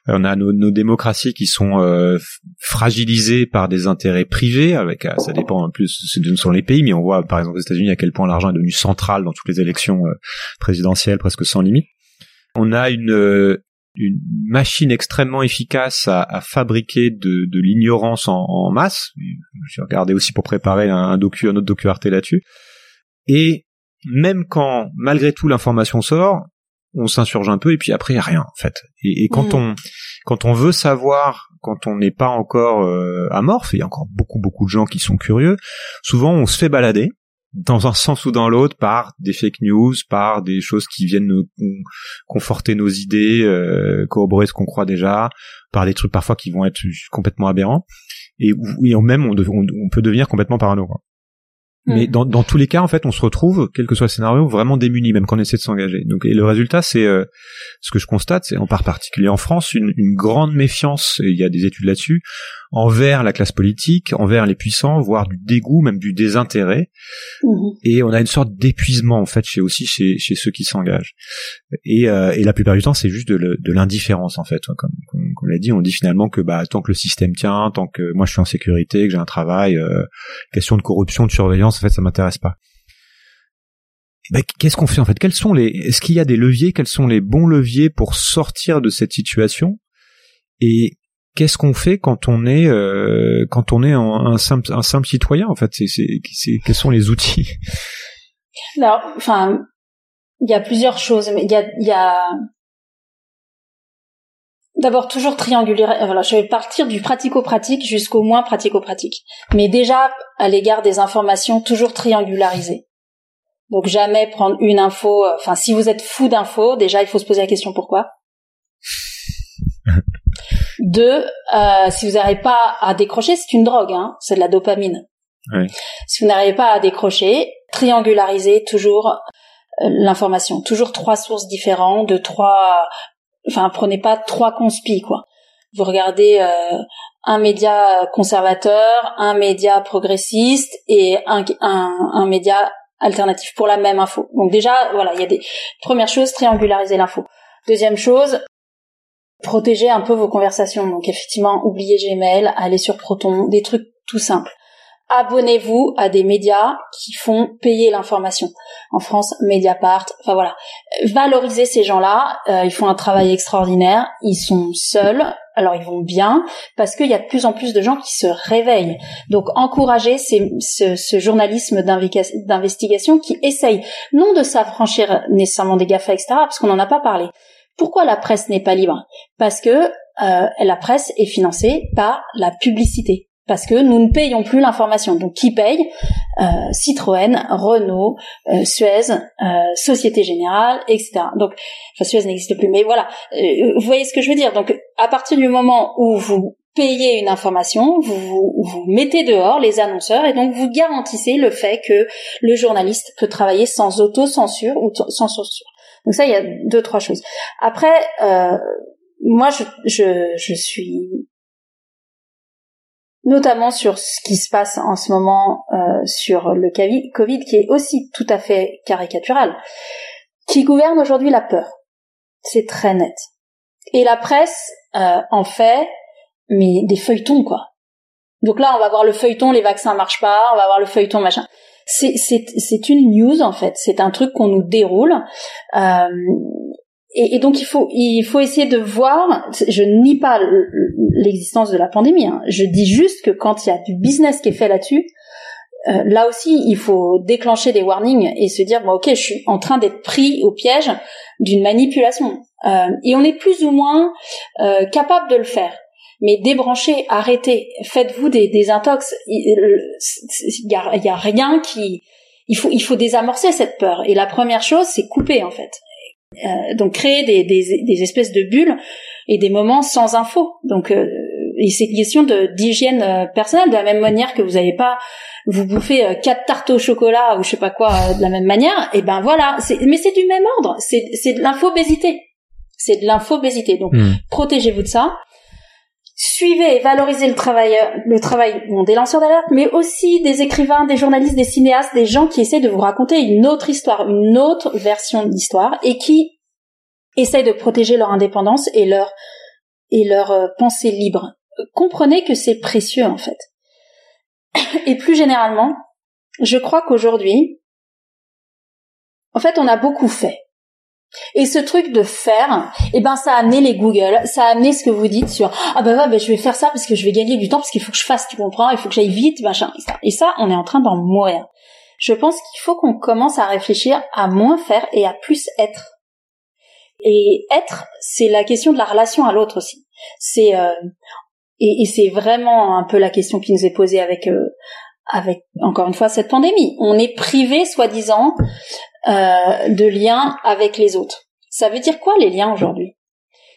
Speaker 1: Euh, On a nos, nos démocraties qui sont euh, fragilisées par des intérêts privés, avec euh, ça dépend en plus ce sont les pays, mais on voit par exemple aux États-Unis à quel point l'argent est devenu central dans toutes les élections euh, présidentielles, presque sans limite. On a une une machine extrêmement efficace à, à fabriquer de, de l'ignorance en, en masse. J'ai regardé aussi pour préparer un, un docu, un autre docu là-dessus. Et même quand, malgré tout, l'information sort, on s'insurge un peu et puis après, rien en fait. Et, et quand
Speaker 3: Mhm.
Speaker 1: on quand on veut savoir, quand on n'est pas encore euh, amorphe, et il y a encore beaucoup beaucoup de gens qui sont curieux, souvent on se fait balader dans un sens ou dans l'autre par des fake news, par des choses qui viennent nous con- conforter nos idées, euh, corroborer ce qu'on croit déjà, par des trucs parfois qui vont être complètement aberrants, et, où- et même on, on peut devenir complètement parano. quoi. Mais
Speaker 3: Mm.
Speaker 1: dans, dans tous les cas, en fait, on se retrouve, quel que soit le scénario, vraiment démunis, même quand on essaie de s'engager. Donc, et le résultat, c'est euh, ce que je constate, c'est en par particulier en France, une, une grande méfiance. Et il y a des études là-dessus envers la classe politique, envers les puissants, voire du dégoût, même du désintérêt.
Speaker 3: Mhm.
Speaker 1: Et on a une sorte d'épuisement en fait chez aussi chez, chez ceux qui s'engagent. Et, euh, et la plupart du temps, c'est juste de, l'indifférence en fait. Comme, comme, comme on l'a dit, on dit finalement que bah tant que le système tient, tant que moi je suis en sécurité, que j'ai un travail, euh, question de corruption, de surveillance, en fait, ça m'intéresse pas. Eh ben, qu'est-ce qu'on fait en fait? Quels sont les Est-ce qu'il y a des leviers? Quels sont les bons leviers pour sortir de cette situation? Et qu'est-ce qu'on fait quand on est euh, quand on est un, un simple un simple citoyen en fait? C'est c'est c'est- quels sont les outils?
Speaker 3: Alors, enfin, il y a plusieurs choses, mais il y a, il y a d'abord toujours trianguler. euh, Voilà, je vais partir du pratico-pratique jusqu'au moins pratico-pratique. Mais déjà, à l'égard des informations, toujours triangulariser. Donc jamais prendre une info. euh, Enfin, si vous êtes fou d'infos, déjà il faut se poser la question pourquoi. Deux, euh, si vous n'arrivez pas à décrocher, c'est une drogue, hein, c'est de la dopamine.
Speaker 1: Ouais.
Speaker 3: Si vous n'arrivez pas à décrocher, triangularisez toujours euh, l'information. Toujours trois sources différentes, de trois. Enfin, prenez pas trois conspis, quoi. Vous regardez euh, un média conservateur, un média progressiste et un, un, un média alternatif pour la même info. Donc déjà, voilà, il y a des premières choses, triangulariser l'info. Deuxième chose, protéger un peu vos conversations. Donc effectivement, oubliez Gmail, allez sur Proton, des trucs tout simples. Abonnez-vous à des médias qui font payer l'information. En France, Mediapart, enfin voilà. Valorisez ces gens-là, euh, ils font un travail extraordinaire, ils sont seuls, alors ils vont bien, parce qu'il y a de plus en plus de gens qui se réveillent. Donc encouragez ce, ce journalisme d'investigation qui essaye non de s'affranchir nécessairement des GAFA, etc., parce qu'on n'en a pas parlé. Pourquoi la presse n'est pas libre? Parce que euh, la presse est financée par la publicité. Parce que nous ne payons plus l'information. Donc qui paye? Euh, Citroën, Renault, euh, Suez, euh, Société Générale, etc. Donc, enfin Suez n'existe plus, mais voilà. Euh, vous voyez ce que je veux dire? Donc à partir du moment où vous payez une information, vous, vous vous mettez dehors les annonceurs et donc vous garantissez le fait que le journaliste peut travailler sans auto-censure ou sans censure. Donc ça, il y a deux, trois choses. Après, euh, moi, je, je, je suis notamment sur ce qui se passe en ce moment euh, sur le Covid, qui est aussi tout à fait caricatural, qui gouverne aujourd'hui la peur. C'est très net. Et la presse euh, en fait, mais des feuilletons quoi. Donc là, on va voir le feuilleton, les vaccins marchent pas, on va voir le feuilleton machin. C'est c'est une news en fait. C'est un truc qu'on nous déroule. Euh, et, et, donc il faut il faut essayer de voir. Je nie pas l'existence de la pandémie. Hein. Je dis juste que quand il y a du business qui est fait là-dessus, euh, là aussi il faut déclencher des warnings et se dire bon ok je suis en train d'être pris au piège d'une manipulation. Euh, et on est plus ou moins euh, capable de le faire mais débranchez, arrêtez, faites-vous des, des intox. Il y a, y a, rien qui, il faut, il faut désamorcer cette peur. Et la première chose, c'est couper en fait. Euh, donc créer des, des, des, espèces de bulles et des moments sans info. Donc euh, et c'est une question de d'hygiène euh, personnelle de la même manière que vous n'allez pas vous bouffer euh, quatre tartes au chocolat ou je sais pas quoi de la même manière. Et ben voilà, mais c'est du même ordre. C'est c'est de l'infobésité. C'est de l'infobésité. Donc hmm. protégez-vous de ça suivez et valorisez le travail, le travail des lanceurs d'alerte, mais aussi des écrivains, des journalistes, des cinéastes, des gens qui essaient de vous raconter une autre histoire, une autre version de l'histoire, et qui essayent de protéger leur indépendance et leur et leur euh, pensée libre. Comprenez que c'est précieux en fait. Et plus généralement, je crois qu'aujourd'hui, en fait, on a beaucoup fait. Et ce truc de faire, eh ben ça a amené les Google, ça a amené ce que vous dites sur ah ben ouais, ben, je vais faire ça parce que je vais gagner du temps parce qu'il faut que je fasse, tu comprends, il faut que j'aille vite, machin. Et ça, et ça, on est en train d'en mourir. Je pense qu'il faut qu'on commence à réfléchir à moins faire et à plus être. Et être, c'est la question de la relation à l'autre aussi. C'est euh, et, et c'est vraiment un peu la question qui nous est posée avec euh, avec encore une fois cette pandémie. On est privé, soi-disant, de liens avec les autres. Ça veut dire quoi les liens aujourd'hui?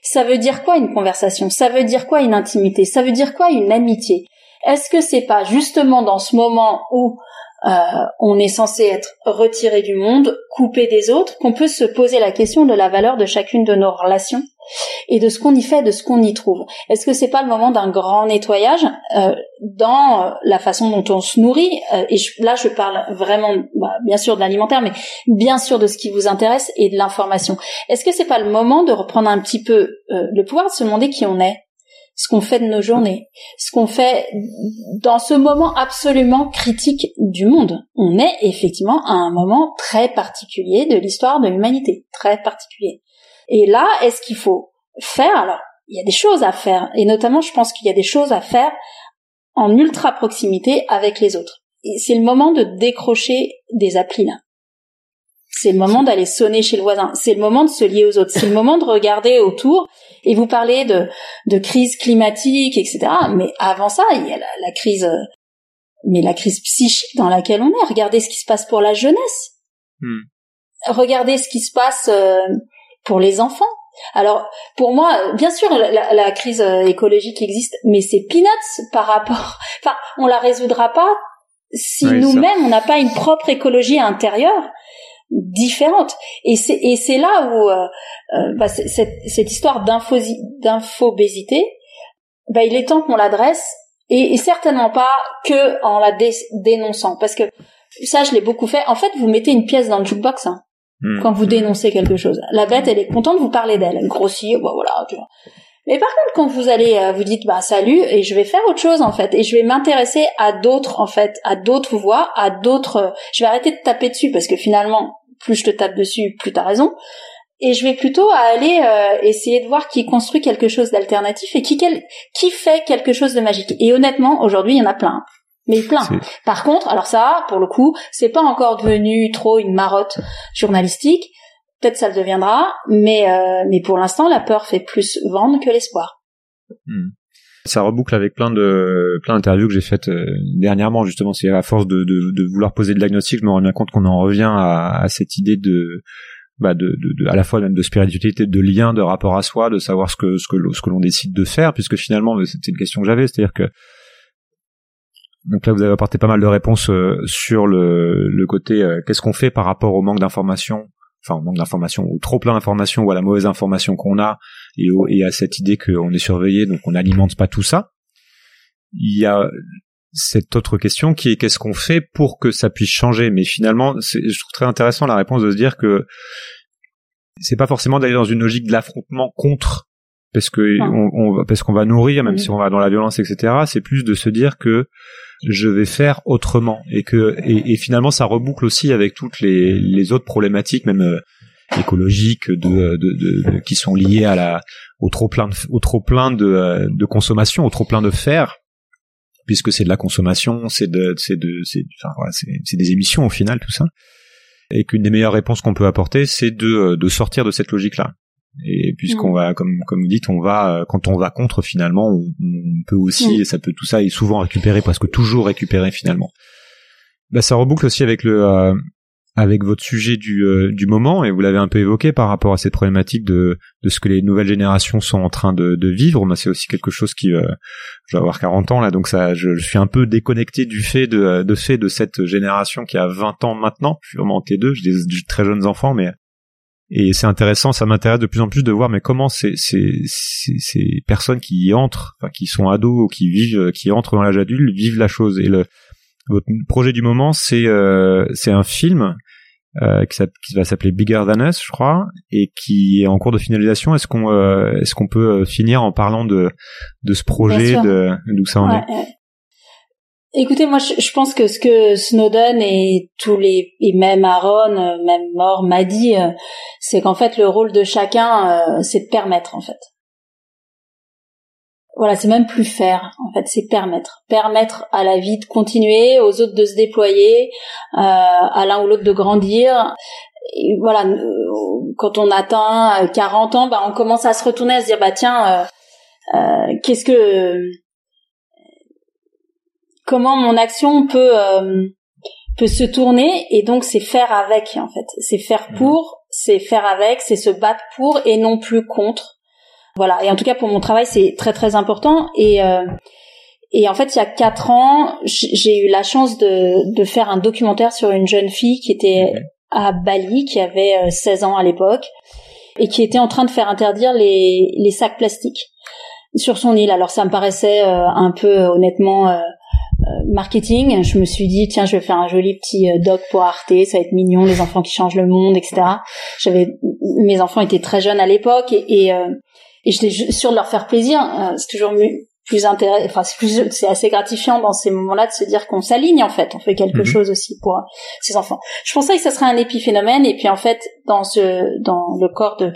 Speaker 3: Ça veut dire quoi une conversation? Ça veut dire quoi une intimité? Ça veut dire quoi une amitié? Est-ce que c'est pas justement dans ce moment où euh, on est censé être retiré du monde, coupé des autres, qu'on peut se poser la question de la valeur de chacune de nos relations? Et de ce qu'on y fait, de ce qu'on y trouve. Est-ce que c'est pas le moment d'un grand nettoyage euh, dans euh, la façon dont on se nourrit euh, Et là, je parle vraiment, bah, bien sûr, de l'alimentaire, mais bien sûr de ce qui vous intéresse et de l'information. Est-ce que c'est pas le moment de reprendre un petit peu le pouvoir de se demander qui on est ce qu'on fait de nos journées, ce qu'on fait dans ce moment absolument critique du monde? On est effectivement à un moment très particulier de l'histoire de l'humanité, très particulier. Et là, est-ce qu'il faut faire? Alors, il y a des choses à faire, et notamment, je pense qu'il y a des choses à faire en ultra proximité avec les autres. Et c'est le moment de décrocher des applis là. C'est le moment d'aller sonner chez le voisin. C'est le moment de se lier aux autres. C'est le moment de regarder autour. Et vous parlez de, de crise climatique, etc. Mais avant ça, il y a la, crise, mais la crise psychique dans laquelle on est. Regardez ce qui se passe pour la jeunesse. Hmm. Regardez ce qui se passe euh, pour les enfants. Alors, pour moi, bien sûr, la, crise euh, écologique existe, mais c'est peanuts par rapport. Enfin, on la résoudra pas si nous-mêmes on n'a pas une propre écologie intérieure différente. Et c'est et c'est là où euh, euh bah, cette, cette histoire d'infobésité, bah, il est temps qu'on l'adresse et, et, certainement pas que en la dénonçant, parce que ça, je l'ai beaucoup fait. En fait, vous mettez une pièce dans le jukebox. Hein. Hmm. quand vous dénoncez quelque chose. La bête, elle est contente de vous parler d'elle, elle grossit, bah voilà. Tu vois. Mais par contre, quand vous allez, euh, vous dites, bah salut, et je vais faire autre chose en fait, et je vais m'intéresser à d'autres en fait, à d'autres voix, à d'autres. Je vais arrêter de taper dessus parce que finalement, plus je te tape dessus, plus t'as raison. Et je vais plutôt aller euh, essayer de voir qui construit quelque chose d'alternatif et qui, qui fait quelque chose de magique. Et honnêtement, aujourd'hui, il y en a plein mais plein. Par contre, alors ça, pour le coup, c'est pas encore devenu trop une marotte journalistique. Peut-être ça le deviendra, mais euh, mais pour l'instant, la peur fait plus vendre que l'espoir.
Speaker 1: Hmm. Ça reboucle avec plein de plein d'interviews que j'ai faites euh, dernièrement justement. C'est à force de, de, de, vouloir poser le diagnostic, je me rends bien compte qu'on en revient à, à cette idée de bah de, de, à la fois même de spiritualité, de lien, de rapport à soi, de savoir ce que ce que ce que l'on décide de faire, puisque finalement c'était une question que j'avais, c'est-à-dire que donc là, vous avez apporté pas mal de réponses euh, sur le, le côté euh, qu'est-ce qu'on fait par rapport au manque d'information, enfin au manque d'information, ou trop plein d'informations, ou à la mauvaise information qu'on a, et, et à cette idée qu'on est surveillé, donc on n'alimente pas tout ça. il y a cette autre question qui est qu'est-ce qu'on fait pour que ça puisse changer? Mais finalement, je trouve très intéressant la réponse de se dire que c'est pas forcément d'aller dans une logique de l'affrontement contre parce que on, parce qu'on va nourrir même mm. si on va dans la violence etc c'est plus de se dire que je vais faire autrement et que et, finalement ça reboucle aussi avec toutes les, les autres problématiques même euh, écologiques de, de, de, qui sont liées à la au trop plein de, au trop plein de, euh, de consommation au trop plein de fer puisque c'est de la consommation c'est de c'est de c'est enfin voilà, c'est des émissions au final tout ça. Et qu'une des meilleures réponses qu'on peut apporter c'est de euh, de sortir de cette logique là et puisqu'on mm. va, comme comme vous dites, on va euh, quand on va contre finalement, on, peut aussi, mm. et ça peut tout ça est souvent récupérer, presque toujours récupérer finalement. Bah, ça reboucle aussi avec le euh, avec votre sujet du euh, du moment et vous l'avez un peu évoqué par rapport à cette problématique de de ce que les nouvelles générations sont en train de, de vivre. Moi, c'est aussi quelque chose qui, je vais avoir 40 ans là, donc ça, je, suis un peu déconnecté du fait de de fait de cette génération qui a 20 ans maintenant. Je suis vraiment en T2, j'ai des très jeunes enfants, mais et c'est intéressant, ça m'intéresse de plus en plus de voir mais comment ces, ces, ces, personnes qui y entrent, enfin qui sont ados ou qui vivent, qui entrent dans l'âge adulte, vivent la chose. Et le votre projet du moment, c'est euh, c'est un film euh, qui, qui, va s'appeler Bigger Than Us, je crois, et qui est en cours de finalisation. Est-ce qu'on euh, est-ce qu'on peut euh, finir en parlant de de ce projet, de d'où ça en est?
Speaker 3: Écoutez, moi, je, pense que ce que Snowden et tous les et même Aaron, euh, même Mort m'a dit, euh, c'est qu'en fait le rôle de chacun, euh, c'est de permettre en fait. Voilà, c'est même plus faire, en fait, c'est permettre, permettre à la vie de continuer, aux autres de se déployer, à l'un ou l'autre de grandir. Et voilà, quand on atteint 40 ans, bah, on commence à se retourner, à se dire bah tiens, qu'est-ce que comment mon action peut euh, peut se tourner et donc c'est faire avec en fait. C'est faire mmh. pour c'est faire avec c'est se battre pour et non plus contre. Voilà. Et en tout cas pour mon travail c'est très très important et euh, et en fait il y a quatre ans j'ai eu la chance de de faire un documentaire sur une jeune fille qui était à Bali qui avait 16 euh, ans à l'époque et qui était en train de faire interdire les les sacs plastiques sur son île. Alors ça me paraissait un peu honnêtement euh, marketing, je me suis dit tiens je vais faire un joli petit euh, doc pour Arte, ça va être mignon, les enfants qui changent le monde, etc. J'avais mes enfants étaient très jeunes à l'époque et, euh, et j'étais sûre de leur faire plaisir. c'est toujours mieux plus intéressant, enfin c'est plus, c'est assez gratifiant dans ces moments-là de se dire qu'on s'aligne en fait, on fait quelque mhm. chose aussi pour ses enfants. Je pensais que ça serait un épiphénomène et puis en fait dans ce, dans le corps de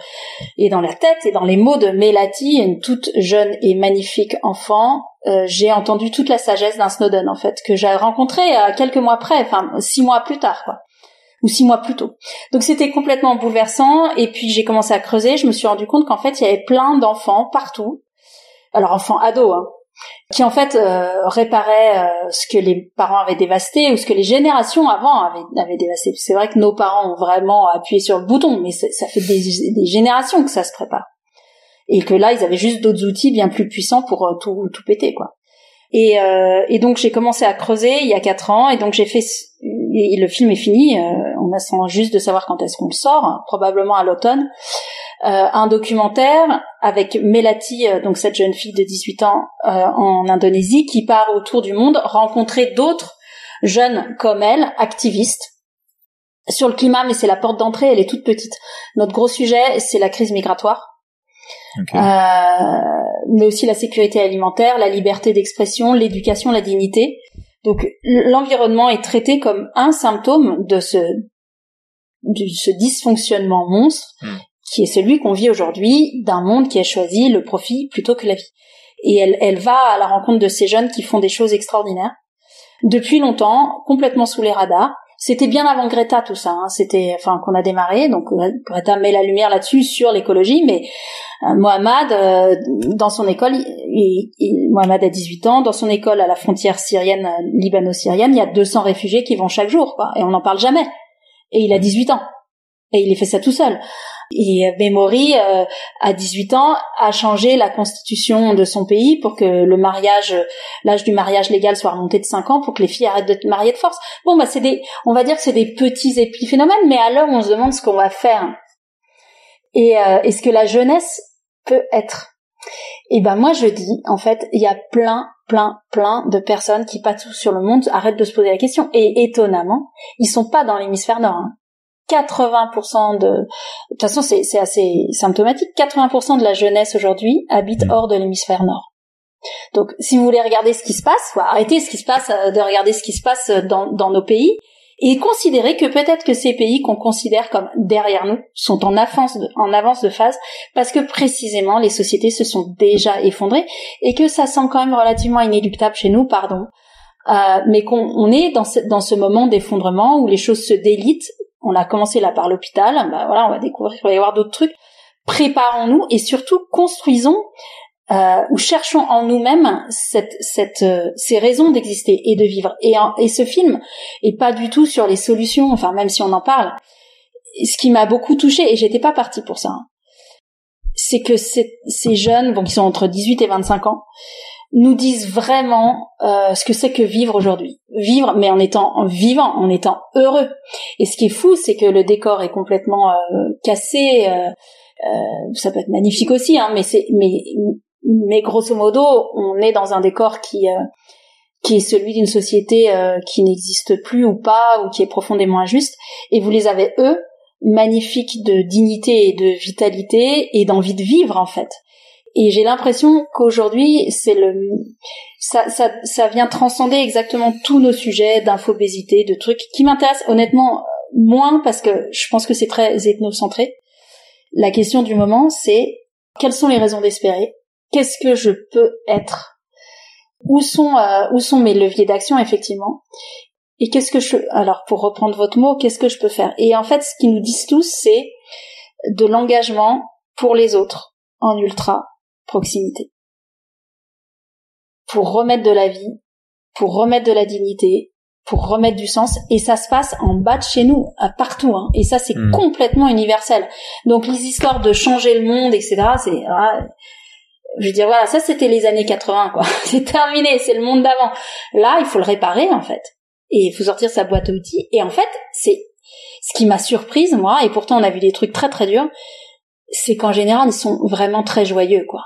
Speaker 3: et dans la tête et dans les mots de Melati, une toute jeune et magnifique enfant, euh, j'ai entendu toute la sagesse d'un Snowden en fait que j'ai rencontré euh, quelques mois après, enfin six mois plus tard quoi ou six mois plus tôt. Donc c'était complètement bouleversant et puis j'ai commencé à creuser, je me suis rendu compte qu'en fait il y avait plein d'enfants partout alors enfants ados, hein, qui en fait euh, réparaient euh, ce que les parents avaient dévasté ou ce que les générations avant avaient, avaient dévasté. C'est vrai que nos parents ont vraiment appuyé sur le bouton, mais ça fait des, générations que ça se prépare. Et que là, ils avaient juste d'autres outils bien plus puissants pour euh, tout, tout péter, quoi. Et, et donc j'ai commencé à creuser il y a quatre ans, et donc j'ai fait. Et le film est fini. on attend juste de savoir quand est-ce qu'on le sort, probablement à l'automne. Euh, un documentaire avec Melati, euh, donc cette jeune fille de 18 ans euh, en Indonésie, qui part autour du monde rencontrer d'autres jeunes comme elle, activistes, sur le climat, mais c'est la porte d'entrée, elle est toute petite. Notre gros sujet, c'est la crise migratoire. mais aussi la sécurité alimentaire, la liberté d'expression, l'éducation, la dignité. Donc l'environnement est traité comme un symptôme de ce, de ce dysfonctionnement monstre hmm qui est celui qu'on vit aujourd'hui d'un monde qui a choisi le profit plutôt que la vie. Et elle, elle va à la rencontre de ces jeunes qui font des choses extraordinaires. Depuis longtemps, complètement sous les radars. C'était bien avant Greta tout ça. Hein. C'était, enfin, qu'on a démarré. Donc Greta met la lumière là-dessus sur l'écologie. Mais euh, Mohamed, euh, dans son école, Mohamed a 18 ans. Dans son école à la frontière syrienne, euh, libano-syrienne, il y a 200 réfugiés qui vont chaque jour, quoi. Et on n'en parle jamais. Et il a 18 ans. Et il est fait ça tout seul. Et Memory, euh, à 18 ans, a changé la constitution de son pays pour que le mariage, l'âge du mariage légal soit remonté de 5 ans pour que les filles arrêtent de marier de force. Bon, bah, c'est des, on va dire que c'est des petits épiphénomènes, mais alors on se demande ce qu'on va faire. Et, euh, est-ce que la jeunesse peut être? Et ben moi je dis, en fait, il y a plein, plein, plein de personnes qui partout sur le monde arrêtent de se poser la question. Et étonnamment, ils sont pas dans l'hémisphère nord. Hein. 80% de, de toute façon, c'est, c'est assez symptomatique. 80% de la jeunesse aujourd'hui habite
Speaker 1: Mm.
Speaker 3: hors de l'hémisphère nord. Donc, si vous voulez regarder ce qui se passe, faut arrêter ce qui se passe, euh, de regarder ce qui se passe dans, dans nos pays et considérer que peut-être que ces pays qu'on considère comme derrière nous sont en avance de, en avance de phase parce que précisément les sociétés se sont déjà effondrées et que ça semble quand même relativement inéluctable chez nous, pardon. Euh, mais qu'on on est dans ce, dans ce moment d'effondrement où les choses se délitent. On a commencé là par l'hôpital, bah voilà, on va découvrir qu'il va y avoir d'autres trucs. Préparons-nous et surtout construisons euh, ou cherchons en nous-mêmes cette, cette, euh, ces raisons d'exister et de vivre. Et, ce film est pas du tout sur les solutions, enfin même si on en parle. Ce qui m'a beaucoup touchée, et j'étais pas partie pour ça, hein, c'est que ces, ces jeunes, bon, qui sont entre 18 et 25 ans, nous disent vraiment euh, ce que c'est que vivre aujourd'hui. Vivre, mais en étant vivant, en étant heureux. Et ce qui est fou, c'est que le décor est complètement euh, cassé. euh, euh, ça peut être magnifique aussi, hein, mais c'est mais mais grosso modo, on est dans un décor qui euh, qui est celui d'une société euh, qui n'existe plus ou pas ou qui est profondément injuste. Et vous les avez eux magnifiques de dignité et de vitalité et d'envie de vivre en fait. Et j'ai l'impression qu'aujourd'hui, c'est le, ça, ça, ça vient transcender exactement tous nos sujets d'infobésité, de trucs qui m'intéressent honnêtement moins parce que je pense que c'est très ethnocentré. La question du moment, c'est quelles sont les raisons d'espérer? Qu'est-ce que je peux être? Où sont euh, où sont mes leviers d'action effectivement? Et qu'est-ce que je alors pour reprendre votre mot, qu'est-ce que je peux faire? Et en fait, ce qu'ils nous disent tous, c'est de l'engagement pour les autres en ultra proximité. Pour remettre de la vie, pour remettre de la dignité, pour remettre du sens, et ça se passe en bas de chez nous, à partout, hein. et ça c'est
Speaker 1: Mm.
Speaker 3: complètement universel. Donc les histoires de changer le monde, etc., c'est, ah, je veux dire voilà, ça c'était les années 80, quoi. c'est terminé, c'est le monde d'avant. Là, il faut le réparer en fait, et il faut sortir sa boîte à outils. Et en fait, c'est ce qui m'a surprise moi, et pourtant on a vu des trucs très très durs, c'est qu'en général ils sont vraiment très joyeux, quoi.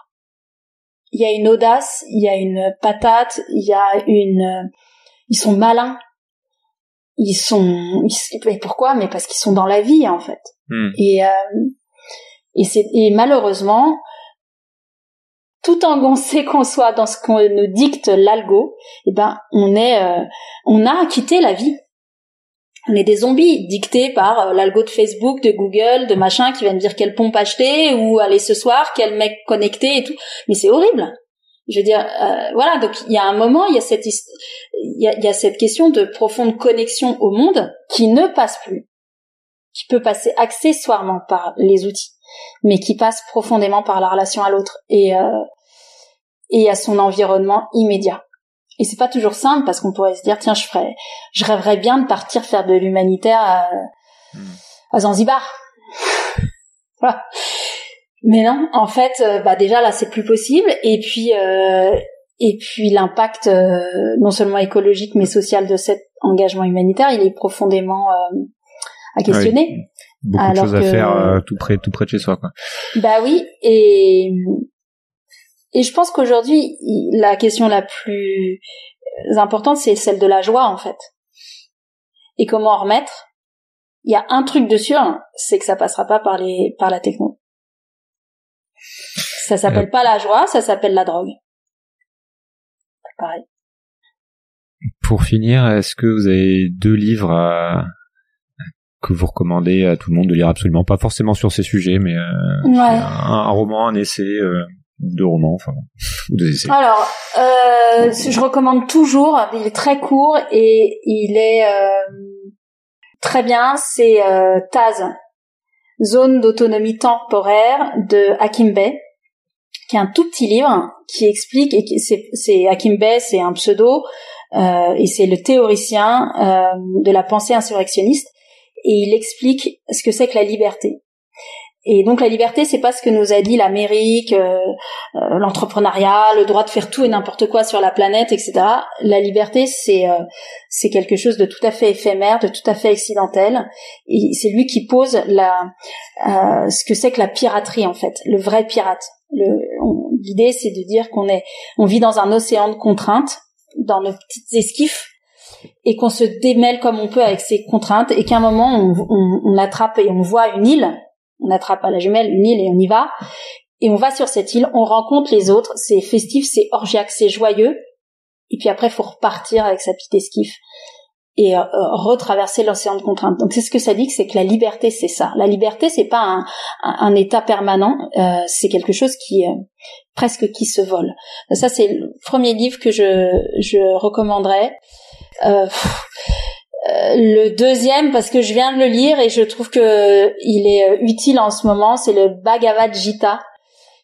Speaker 3: Il y a une audace, il y a une patate, il y a une, ils sont malins, ils sont, et pourquoi? Mais parce qu'ils sont dans la vie en fait.
Speaker 1: Hmm.
Speaker 3: Et euh, et c'est et malheureusement, tout engoncé qu'on soit dans ce qu'on nous dicte l'algo, eh ben on est, euh, on a quitté la vie. On est des zombies dictés par euh, l'algo de Facebook, de Google, de machin qui va me dire quelle pompe acheter ou aller ce soir, quel mec connecté et tout. Mais c'est horrible. Je veux dire, euh, voilà. Donc il y a un moment, il y a cette, il y a, y a cette question de profonde connexion au monde qui ne passe plus, qui peut passer accessoirement par les outils, mais qui passe profondément par la relation à l'autre et euh, et à son environnement immédiat. Et c'est pas toujours simple parce qu'on pourrait se dire tiens je ferais, je rêverais bien de partir faire de l'humanitaire à, à Zanzibar. voilà. Mais non, en fait, euh, bah déjà là c'est plus possible. Et puis euh, et puis l'impact euh, non seulement écologique mais social de cet engagement humanitaire, il est profondément euh, à questionner.
Speaker 1: Beaucoup
Speaker 3: Alors
Speaker 1: de choses à faire tout près, tout près de chez soi, quoi.
Speaker 3: Bah oui, et et je pense qu'aujourd'hui la question la plus importante c'est celle de la joie en fait. Et comment en remettre? Il y a un truc de sûr, c'est que ça passera pas par les par la techno. Ça s'appelle pas la joie, ça s'appelle la drogue. Pareil.
Speaker 1: Pour finir, est-ce que vous avez deux livres à- que vous recommandez à tout le monde de lire? Absolument Pas forcément sur ces sujets, mais euh,
Speaker 3: Ouais.
Speaker 1: un, un roman, un essai, euh, deux romans, enfin, ou deux essais.
Speaker 3: Alors, euh, je recommande toujours. Il est très court et il est euh, très bien. C'est euh, Taz, zone d'autonomie temporaire de Hakim Bey, qui est un tout petit livre qui explique et qui c'est, Hakim Bey, c'est un pseudo euh, et c'est le théoricien euh, de la pensée insurrectionniste et il explique ce que c'est que la liberté. Et donc la liberté, c'est pas ce que nous a dit l'Amérique, euh, euh, l'entrepreneuriat, le droit de faire tout et n'importe quoi sur la planète, etc. La liberté, c'est euh, c'est quelque chose de tout à fait éphémère, de tout à fait accidentel. Et c'est lui qui pose la euh, ce que c'est que la piraterie en fait, le vrai pirate. L'idée, c'est de dire qu'on est, on vit dans un océan de contraintes, dans nos petites esquifs, et qu'on se démêle comme on peut avec ces contraintes, et qu'à un moment, on, on, on attrape et on voit une île, on attrape à la jumelle une île et on y va, et on va sur cette île, on rencontre les autres, c'est festif, c'est orgiaque, c'est joyeux, et puis après, faut repartir avec sa petite esquif et euh, retraverser l'océan de contraintes. Donc c'est ce que ça dit, c'est que la liberté, c'est ça. La liberté, c'est pas un, un, état permanent, euh, c'est quelque chose qui euh, presque qui se vole. Ça, c'est le premier livre que je, je recommanderais. Euh, le deuxième, parce que je viens de le lire et je trouve que il est utile en ce moment, c'est le Bhagavad Gita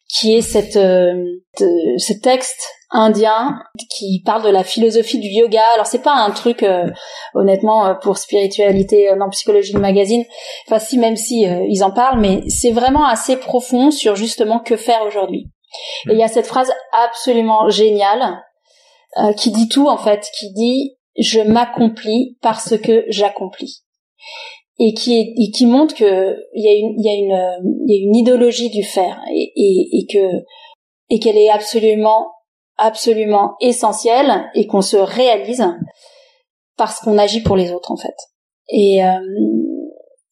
Speaker 3: qui est cette, euh, ce texte indien qui parle de la philosophie du yoga. Alors c'est pas un truc euh, honnêtement euh, pour spiritualité dans psychologie de magazine. Enfin si même si ils en parlent, mais c'est vraiment assez profond sur justement que faire aujourd'hui. Et il y a cette phrase absolument géniale qui dit tout en fait, qui dit je m'accomplis parce que j'accomplis. Et qui est, et qui montre que il y a une y a une y a une idéologie du faire et, et, et que et qu'elle est absolument absolument essentielle et qu'on se réalise parce qu'on agit pour les autres en fait. Et euh,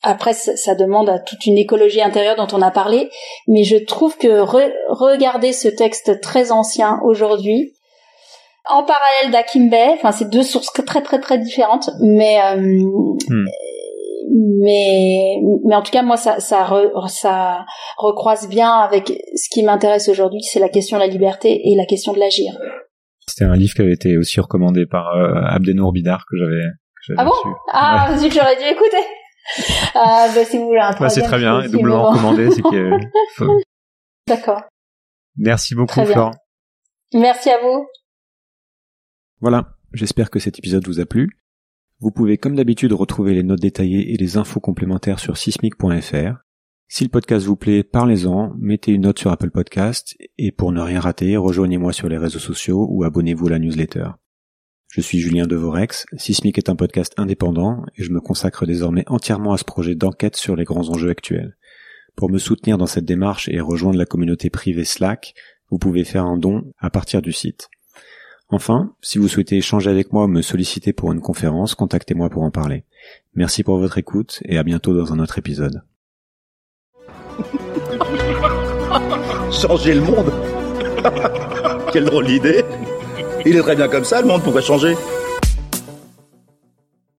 Speaker 3: après ça, demande à toute une écologie intérieure dont on a parlé mais je trouve que regarder ce texte très ancien aujourd'hui en parallèle d'Akimbe, enfin c'est deux sources très très très différentes, mais euh, hmm. mais mais en tout cas moi ça ça ça recroise bien avec ce qui m'intéresse aujourd'hui c'est la question de la liberté et la question de l'agir.
Speaker 1: C'était un livre qui avait été aussi recommandé par euh, Abdenour Bidar que j'avais
Speaker 3: ah bon ah que j'aurais dû écouter. Ah bah si vous voulez un
Speaker 1: bah, c'est très bien et doublement recommandé c'est que
Speaker 3: d'accord.
Speaker 1: Merci beaucoup Flore
Speaker 3: merci à vous
Speaker 1: voilà j'espère que cet épisode vous a plu vous pouvez comme d'habitude retrouver les notes détaillées et les infos complémentaires sur sismic.fr. Si le podcast vous plaît, parlez-en, mettez une note sur Apple Podcast et pour ne rien rater, rejoignez-moi sur les réseaux sociaux ou abonnez-vous à la newsletter. Je suis Julien Devorex, Sismic est un podcast indépendant et je me consacre désormais entièrement à ce projet d'enquête sur les grands enjeux actuels. Pour me soutenir dans cette démarche et rejoindre la communauté privée Slack, vous pouvez faire un don à partir du site. Enfin, si vous souhaitez échanger avec moi ou me solliciter pour une conférence, contactez-moi pour en parler. Merci pour votre écoute et à bientôt dans un autre épisode.
Speaker 8: Changer le monde? Quelle drôle d'idée Il est très bien comme ça le monde, pourquoi changer?